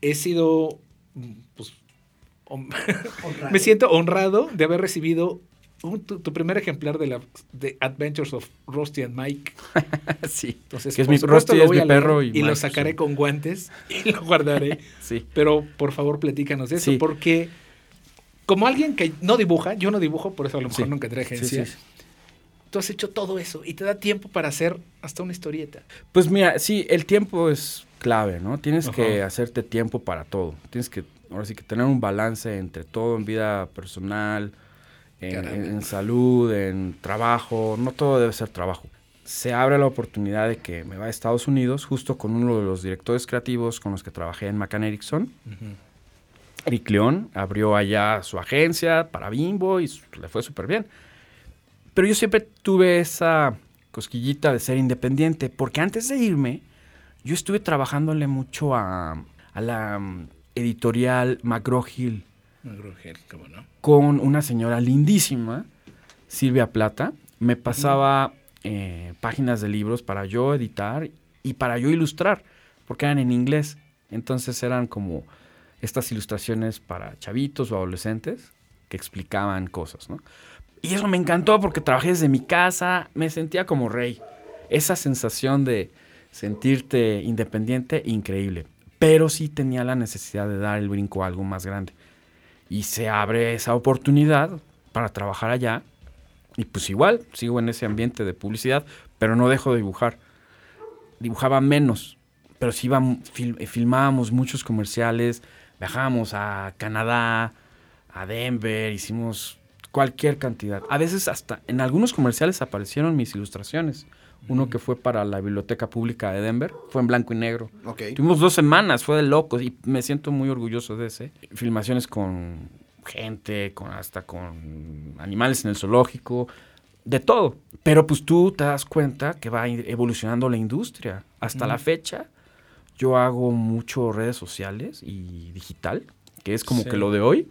C: he sido, mm, pues, me siento honrado de haber recibido un- tu, tu primer ejemplar de la de Adventures of Rusty and Mike.
D: sí.
C: Entonces,
D: Que es mi- Rusty es mi perro y
C: y,
D: Mike,
C: lo sacaré
D: sí.
C: con guantes y lo guardaré.
D: Sí.
C: Pero por favor, platícanos de eso,
D: Sí.
C: porque como alguien que no dibuja, yo no dibujo, por eso a lo mejor
D: Sí.
C: nunca
D: Sí,
C: agencia. Tú has hecho todo eso y te da tiempo para hacer hasta una historieta.
D: Pues mira, sí, el tiempo es clave, ¿no? Tienes que hacerte tiempo para todo. Tienes que, ahora sí que tener un balance entre todo en vida personal, en, salud, en trabajo. No todo debe ser trabajo. Se abre la oportunidad de que me vaya a Estados Unidos, justo con uno de los directores creativos con los que trabajé en McCann Erickson. Eric León abrió allá su agencia para Bimbo y le fue súper bien. Pero yo siempre tuve esa cosquillita de ser independiente, porque antes de irme, yo estuve trabajándole mucho a, a la mm, editorial McGraw-Hill Con una señora lindísima, Silvia Plata. Me pasaba eh, páginas de libros para yo editar y para yo ilustrar, porque eran en inglés. Entonces eran como estas ilustraciones para chavitos o adolescentes que explicaban cosas, ¿no? Y eso me encantó porque trabajé desde mi casa, me sentía como rey. Esa sensación de sentirte independiente, increíble. Pero sí tenía la necesidad de dar el brinco a algo más grande. Y se abre esa oportunidad para trabajar allá. Y pues igual, sigo en ese ambiente de publicidad, pero no dejo de dibujar. Dibujaba menos, pero sí iba, eh, filmábamos muchos comerciales, viajábamos a Canadá, a Denver, hicimos cualquier cantidad. A veces hasta en algunos comerciales aparecieron mis ilustraciones. Uno que fue para la Biblioteca Pública de Denver, fue en blanco y negro. Tuvimos dos semanas, fue de locos y me siento muy orgulloso de ese. Filmaciones con gente, con hasta con animales en el zoológico, de todo. Pero pues tú te das cuenta que va evolucionando la industria. Hasta la fecha yo hago mucho redes sociales y digital, que es como
C: Sí.
D: que lo de hoy.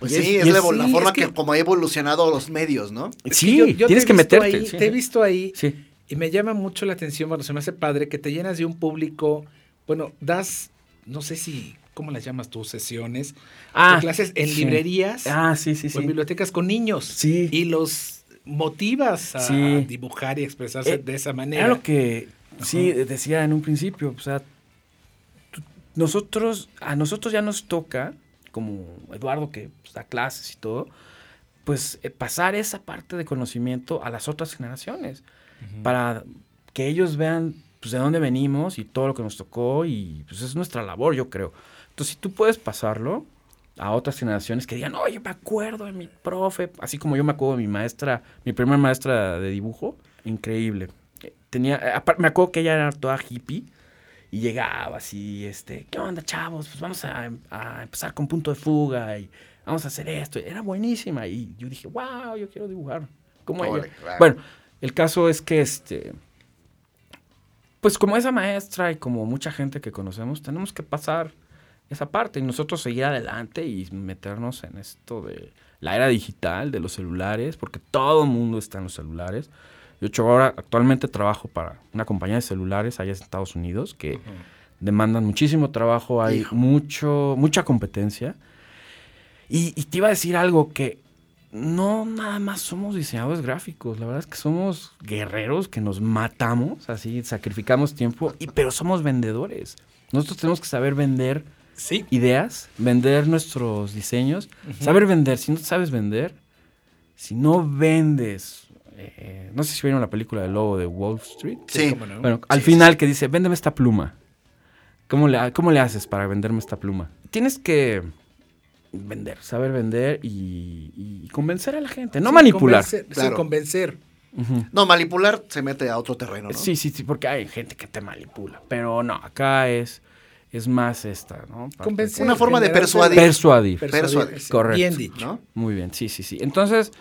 B: Pues sí, es,
D: es-
B: la, forma
C: es
B: que,
C: que-
B: como ha evolucionado los medios, ¿no?
C: Es que
D: Sí,
C: yo- yo
D: tienes que meterte.
C: ahí,
D: sí.
C: Te he visto ahí
D: Sí.
C: Y me llama mucho la atención, bueno, se me hace padre que te llenas de un público, bueno, das, no sé si, ¿cómo las llamas tú? Sesiones,
D: Ah,
C: clases en
D: sí.
C: librerías
D: Ah, sí, sí,
C: o en
D: sí.
C: bibliotecas con niños.
D: Sí.
C: Y los motivas a
D: Sí.
C: dibujar y expresarse
D: Eh,
C: de esa manera.
D: Era lo que sí decía en un principio, o sea, nosotros, a nosotros ya nos toca, como Eduardo que pues, da clases y todo, pues eh, pasar esa parte de conocimiento a las otras generaciones, para que ellos vean pues de dónde venimos y todo lo que nos tocó y pues es nuestra labor, yo creo. Entonces, si tú puedes pasarlo a otras generaciones que digan, oye, me acuerdo de mi profe, así como yo me acuerdo de mi maestra, mi primera maestra de dibujo, increíble. Tenía, eh, me acuerdo que ella era toda hippie y llegaba así, este, ¿qué onda, chavos? Pues vamos a, a empezar con punto de fuga y vamos a hacer esto. Era buenísima y yo dije, wow, yo quiero dibujar como ella. Bueno, el caso es que este, pues como esa maestra y como mucha gente que conocemos, tenemos que pasar esa parte y nosotros seguir adelante y meternos en esto de la era digital, de los celulares, porque todo el mundo está en los celulares. Yo hecho ahora actualmente trabajo para una compañía de celulares allá en Estados Unidos que demandan muchísimo trabajo, hay
B: Hijo.
D: mucho, mucha competencia. Y, y te iba a decir algo que no nada más somos diseñadores gráficos, la verdad es que somos guerreros que nos matamos, así sacrificamos tiempo, y, pero somos vendedores. Nosotros tenemos que saber vender
C: Sí.
D: ideas, vender nuestros diseños, saber vender. Si no sabes vender, si no vendes, eh, no sé si vieron la película del lobo de Wall Street.
B: Sí.
C: no.
D: Bueno, al
B: Sí,
D: final que dice, véndeme esta pluma. ¿Cómo le, ¿Cómo le haces para venderme esta pluma? Tienes que vender, saber vender y, y convencer a la gente, no
C: Sí,
D: manipular.
C: convencer- sí, convencer.
B: No, manipular se mete a otro terreno, ¿no?
D: Sí, sí, sí, porque hay gente que te manipula. Pero no, acá es, es más esta, ¿no?
C: Convencer.
B: Una forma de persuadir.
D: Persuadir.
B: Persuadir.
C: sí,
D: Correcto.
C: Bien dicho.
B: ¿no?
D: Muy bien, sí, sí, sí. Entonces,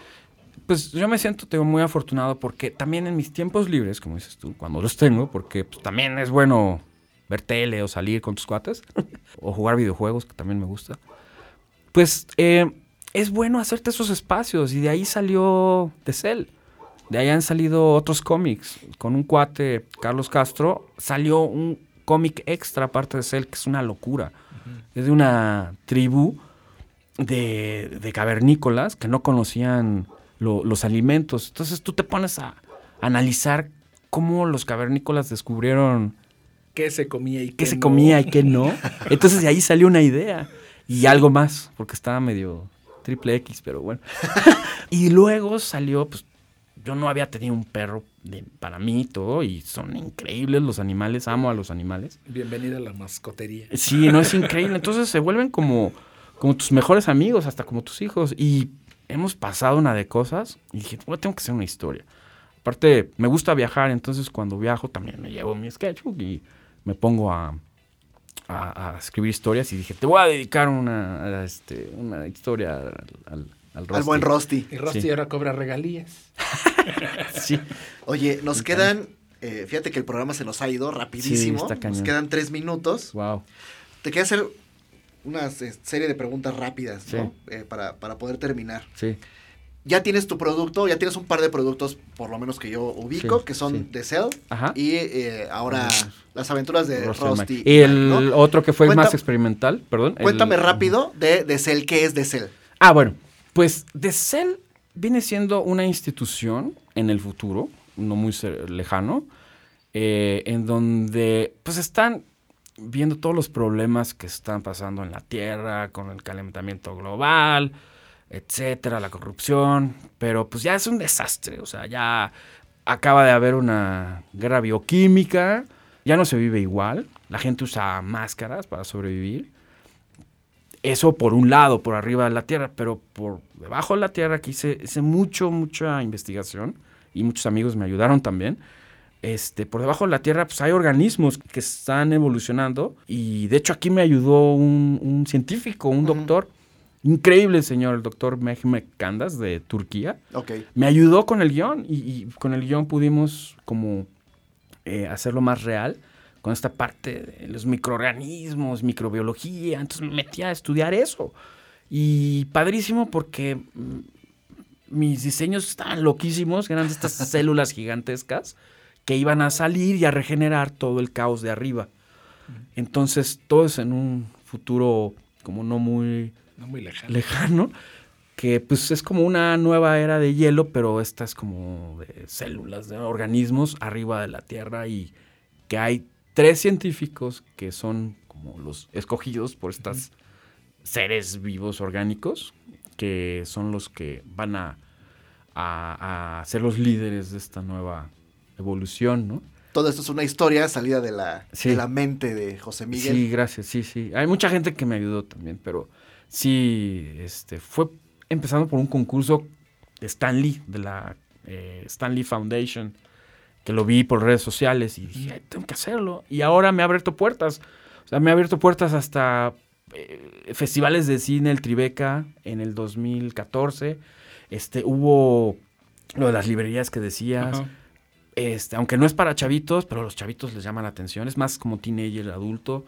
D: pues yo me siento tengo, muy afortunado porque también en mis tiempos libres, como dices tú, cuando los tengo, porque pues, también es bueno ver tele o salir con tus cuates o jugar videojuegos, que también me gusta, pues eh, es bueno hacerte esos espacios y de ahí salió The Cell. De ahí han salido otros cómics. Con un cuate, Carlos Castro, salió un cómic extra aparte de Cell, que es una locura. Es de una tribu de, de cavernícolas que no conocían lo- los alimentos. Entonces tú te pones a analizar cómo los cavernícolas descubrieron
C: ¿Qué se comía y
D: qué
C: qué
D: se
C: no?
D: comía y qué no. Entonces de ahí salió una idea y algo más, porque estaba medio triple X, pero bueno. y luego salió, pues yo no había tenido un perro de- para mí y todo, y son increíbles los animales, amo a los animales.
C: Bienvenida a la mascotería.
D: Sí, no es increíble. Entonces se vuelven como, como tus mejores amigos, hasta como tus hijos. Y hemos pasado una de cosas y dije, bueno, tengo que hacer una historia. Aparte, me gusta viajar, entonces cuando viajo también me llevo mi sketchbook y me pongo a, a, a escribir historias y dije, te voy a dedicar una, a este, una historia al, al, al
B: Al buen
D: Rusty".
C: Y Rusty
D: Sí.
C: ahora cobra regalías.
D: Sí,
B: Oye, nos quedan. eh, fíjate que el programa se nos ha ido rapidísimo.
D: Sí, está
B: nos quedan tres minutos.
D: wow.
B: Te quiero hacer una eh, serie de preguntas rápidas, ¿no? Eh, para, para poder terminar.
D: Sí,
B: Ya tienes tu producto, ya tienes un par de productos, por lo menos que yo ubico,
D: Sí,
B: que son
D: sí.
B: de Cell.
D: Ajá.
B: Y eh, ahora
D: Ajá.
B: las aventuras de
D: Rusty. Y el
B: ¿no?
D: otro que fue
B: Cuenta-
D: más experimental, perdón. el-
B: Cuéntame rápido de, de Cell, ¿qué es de Cell?
D: Ah, bueno, pues The Cell viene siendo una institución en el futuro, no muy lejano, eh, en donde pues están viendo todos los problemas que están pasando en la Tierra con el calentamiento global, etcétera, la corrupción, pero pues ya es un desastre, o sea, ya acaba de haber una guerra bioquímica, ya no se vive igual, la gente usa máscaras para sobrevivir. Eso por un lado, por arriba de la Tierra, pero por debajo de la Tierra aquí hice, hice mucho, mucha investigación y muchos amigos me ayudaron también. Este, por debajo de la Tierra pues hay organismos que están evolucionando y de hecho aquí me ayudó un, un científico, un doctor, increíble señor, el doctor Mehmet Kandas de Turquía
B: Ok.
D: me ayudó con el guion y, y con el guion pudimos como eh, hacerlo más real con esta parte de los microorganismos, microbiología, entonces me metí a estudiar eso. Y padrísimo porque mm, mis diseños estaban loquísimos, eran estas células gigantescas que iban a salir y a regenerar todo el caos de arriba. Entonces, todo es en un futuro como no muy
C: No muy lejano.
D: lejano, que pues es como una nueva era de hielo, pero esta es como de células, de organismos arriba de la Tierra y que hay tres científicos que son como los escogidos por estos seres vivos orgánicos, que son los que van a, a, a ser los líderes de esta nueva evolución, ¿no?
B: Todo esto es una historia salida de la,
D: Sí.
B: de la mente de José Miguel.
D: Sí, gracias, sí, sí. Hay mucha gente que me ayudó también, pero sí, este, fue empezando por un concurso de Stan Lee, de la eh, Stan Lee Foundation, que lo vi por redes sociales y dije, "Ay, tengo que hacerlo. Y ahora me ha abierto puertas. O sea, me ha abierto puertas hasta eh, festivales de cine, el Tribeca, en el 2014. Este, hubo lo de las librerías que decías. Este, aunque no es para chavitos, pero a los chavitos les llama la atención. Es más como teenager, adulto.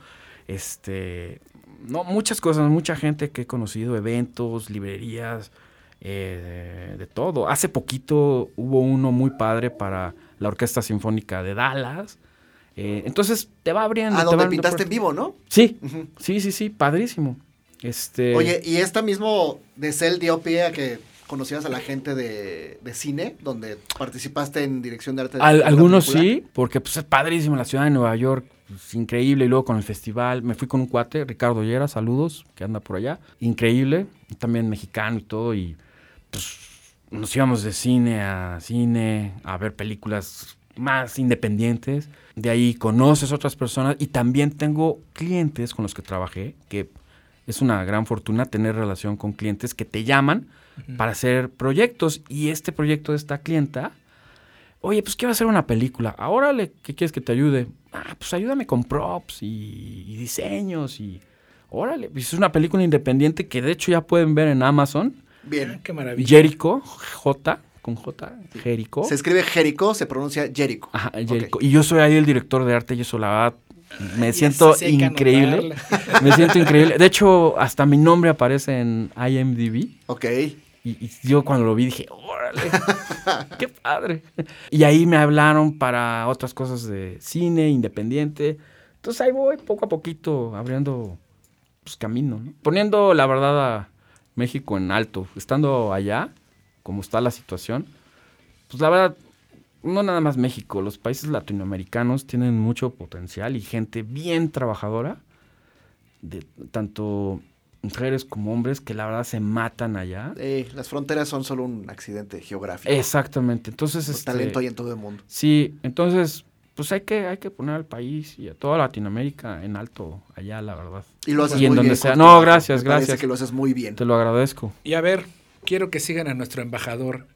D: Este, no, muchas cosas, mucha gente que he conocido, eventos, librerías, eh, de todo. Hace poquito hubo uno muy padre para la Orquesta Sinfónica de Dallas. Eh, entonces te va abriendo.
B: Ah,
D: va
B: donde pintaste en vivo, ¿no?
D: Sí, sí, sí, sí, padrísimo. Este,
B: Oye, y esta mismo de Cell dio pie a que conocieras a la gente de, de cine, donde participaste en dirección de arte. de
D: Al- algunos
B: película.
D: sí, porque pues, es padrísimo la ciudad de Nueva York, pues, increíble. Y luego con el festival, me fui con un cuate, Ricardo Llera, saludos, que anda por allá. Increíble, también mexicano y todo. Y pues nos íbamos de cine a cine, a ver películas más independientes. De ahí conoces otras personas y también tengo clientes con los que trabajé, que es una gran fortuna tener relación con clientes que te llaman para hacer proyectos. Y este proyecto de esta clienta, oye, pues quiero hacer una película. Ahora, ¿qué quieres que te ayude? Ah, pues ayúdame con props y, y diseños y... Órale, pues es una película independiente que de hecho ya pueden ver en Amazon.
C: Ah,
B: Bien.
C: qué maravilla.
D: Jericho, J, con J, Jericho.
B: Se escribe Jericho, se pronuncia Jericho.
D: Ajá. Jericho. Y yo soy ahí el director de arte y eso la verdad me siento increíble. Me siento increíble. De hecho, hasta mi nombre aparece en IMDb.
B: Ok.
D: Y, y yo cuando lo vi dije, órale, qué padre. Y ahí me hablaron para otras cosas de cine independiente. Entonces ahí voy poco a poquito abriendo pues, camino, ¿no? Poniendo la verdad a México en alto. Estando allá, como está la situación, pues la verdad, no nada más México, los países latinoamericanos tienen mucho potencial y gente bien trabajadora, de tanto mujeres como hombres que la verdad se matan allá.
B: Eh, las fronteras son solo un accidente geográfico.
D: Exactamente. Entonces,
B: El
D: este,
B: talento hay en todo el mundo.
D: sí, entonces, pues hay que, hay que poner al país y a toda Latinoamérica en alto allá, la verdad.
B: Y lo haces
D: Y en
B: muy
D: donde
B: bien.
D: sea. No, gracias, gracias.
B: que lo haces muy bien.
D: Te lo agradezco.
C: Y a ver, quiero que sigan a nuestro embajador.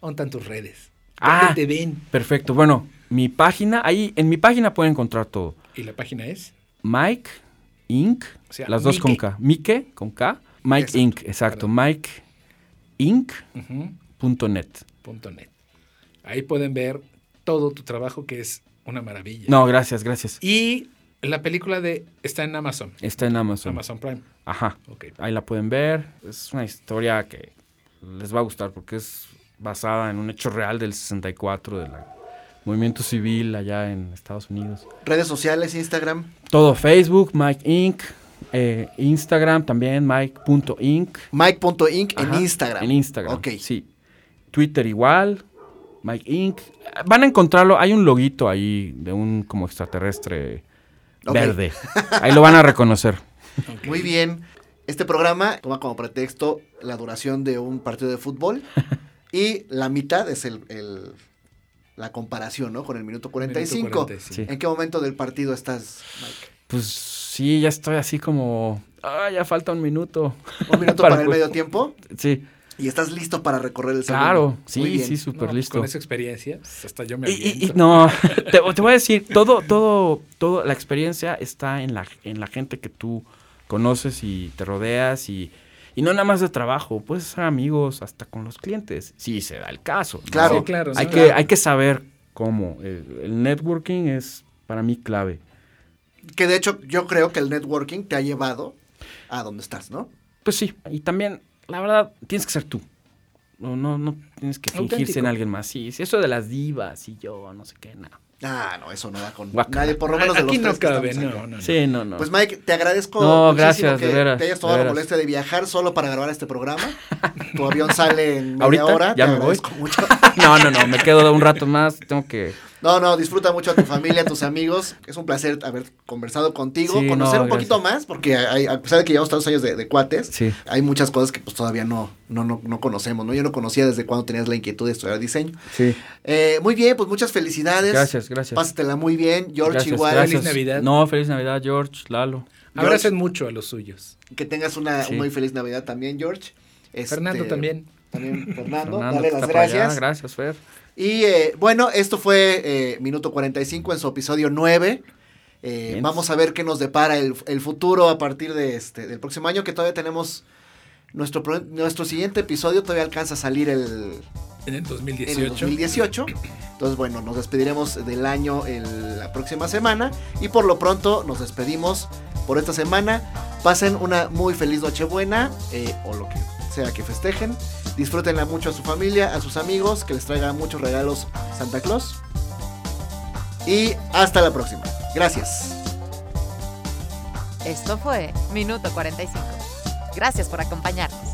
C: ¿Dónde están tus redes?
D: Ah.
C: ¿Dónde te ven?
D: Perfecto. Bueno, mi página, ahí en mi página pueden encontrar todo.
C: Y la página es
D: Mike Inc.
C: O sea,
D: las dos con. K. Mike con K. Mike
B: Exacto.
D: Inc. Exacto. Mike
C: Ujú,
D: Punto net.
C: punto net. Ahí pueden ver todo tu trabajo, que es una maravilla.
D: No, gracias, gracias.
C: Y la película de está en Amazon.
D: Está en Amazon.
C: Amazon Prime.
D: Ajá.
C: Ok.
D: Ahí la pueden ver. Es una historia que les va a gustar porque es basada en un hecho real del 64 del movimiento civil allá en Estados Unidos.
B: Redes sociales, Instagram.
D: Todo Facebook, Mike Inc. eh, Instagram también, Mike.inc.
B: Mike.inc en Instagram.
D: En Instagram.
B: Ok.
D: Sí. Twitter igual. Mike Inc. Van a encontrarlo. Hay un loguito ahí de un como extraterrestre verde. Ahí lo van a reconocer.
B: Muy bien. Este programa toma como pretexto la duración de un partido de fútbol y la mitad es el, el- la comparación, ¿no? Con el minuto 45.
C: Minuto 45.
D: Sí.
B: ¿En qué momento del partido estás, Mike?
D: Pues sí, ya estoy así como. Ah, ya falta un minuto.
B: ¿Un minuto
D: Para
B: para el medio tiempo?
D: Sí,
B: Y estás listo para recorrer el segundo.
D: claro. Sí, sí, súper listo.
C: Con esa experiencia, pues, hasta yo me
D: Y, y- y
C: aviento.
D: no, te, te voy a decir, todo, todo, todo, la experiencia está en la, en la gente que tú conoces y te rodeas y, y no nada más de trabajo, puedes ser amigos hasta con los clientes, si se da el caso. ¿no?
B: Claro.
C: Sí, claro.
D: Hay, que, hay que saber cómo. El, el networking es para mí clave.
B: Que de hecho yo creo que el networking te ha llevado a donde estás, ¿no?
D: Pues sí, y también, la verdad, tienes que ser tú. No, no, no tienes que fingirse
C: Auténtico.
D: en alguien más. Sí, sí, eso de las divas y yo, no sé qué, nada.
B: Ah, no, eso no da con nadie, por lo menos de los
C: Aquí no
B: tres que
C: cabe,
B: estamos
C: no,
B: aquí.
C: no, no.
D: Sí, no, no.
B: Pues Mike, te agradezco
D: No,
B: muchísimo
D: gracias,
B: que
D: de veras,
B: te hayas tomado la molestia de viajar solo para grabar este programa. Tu avión sale en media
D: ¿Ahorita?
B: hora.
D: ¿Ya
B: te
D: me voy?
B: agradezco mucho.
D: No, no, no, me quedo un rato más, tengo que...
B: No, no, disfruta mucho a tu familia, a tus amigos. Es un placer haber conversado contigo,
D: Sí,
B: conocer
D: no,
B: un poquito más, porque hay- a pesar de que llevamos tantos años de, de cuates,
D: Sí.
B: hay muchas cosas que pues todavía no, no, no, no conocemos, ¿no? Yo no conocía desde cuando tenías la inquietud de estudiar diseño.
D: Sí.
B: Eh, muy bien, pues muchas felicidades.
D: Gracias, gracias.
B: Pásatela muy bien, George
D: Gracias,
B: igual.
D: gracias.
C: Feliz Navidad.
D: No, feliz Navidad, George, Lalo.
C: Abracen mucho a los suyos.
B: Que tengas una
D: Sí.
B: muy feliz Navidad también, George. Este,
C: Fernando también.
B: También Fernando,
D: Fernando,
B: dale las
D: por allá.
B: gracias.
D: Gracias, Fer.
B: Y eh, bueno, esto fue eh, Minuto 45 en su episodio 9. Eh, vamos a ver qué nos depara el, el futuro a partir de este, del próximo año, que todavía tenemos nuestro, nuestro siguiente episodio, todavía alcanza a salir el,
C: En el
B: en
C: 2018.
B: el 2018. Entonces, bueno, nos despediremos del año el- la próxima semana. Y por lo pronto nos despedimos por esta semana. Pasen una muy feliz Nochebuena eh, o lo que sea que festejen. Disfrútenla mucho a su familia, a sus amigos, que les traiga muchos regalos Santa Claus. Y hasta la próxima. Gracias.
A: Esto fue Minuto 45. Gracias por acompañarnos.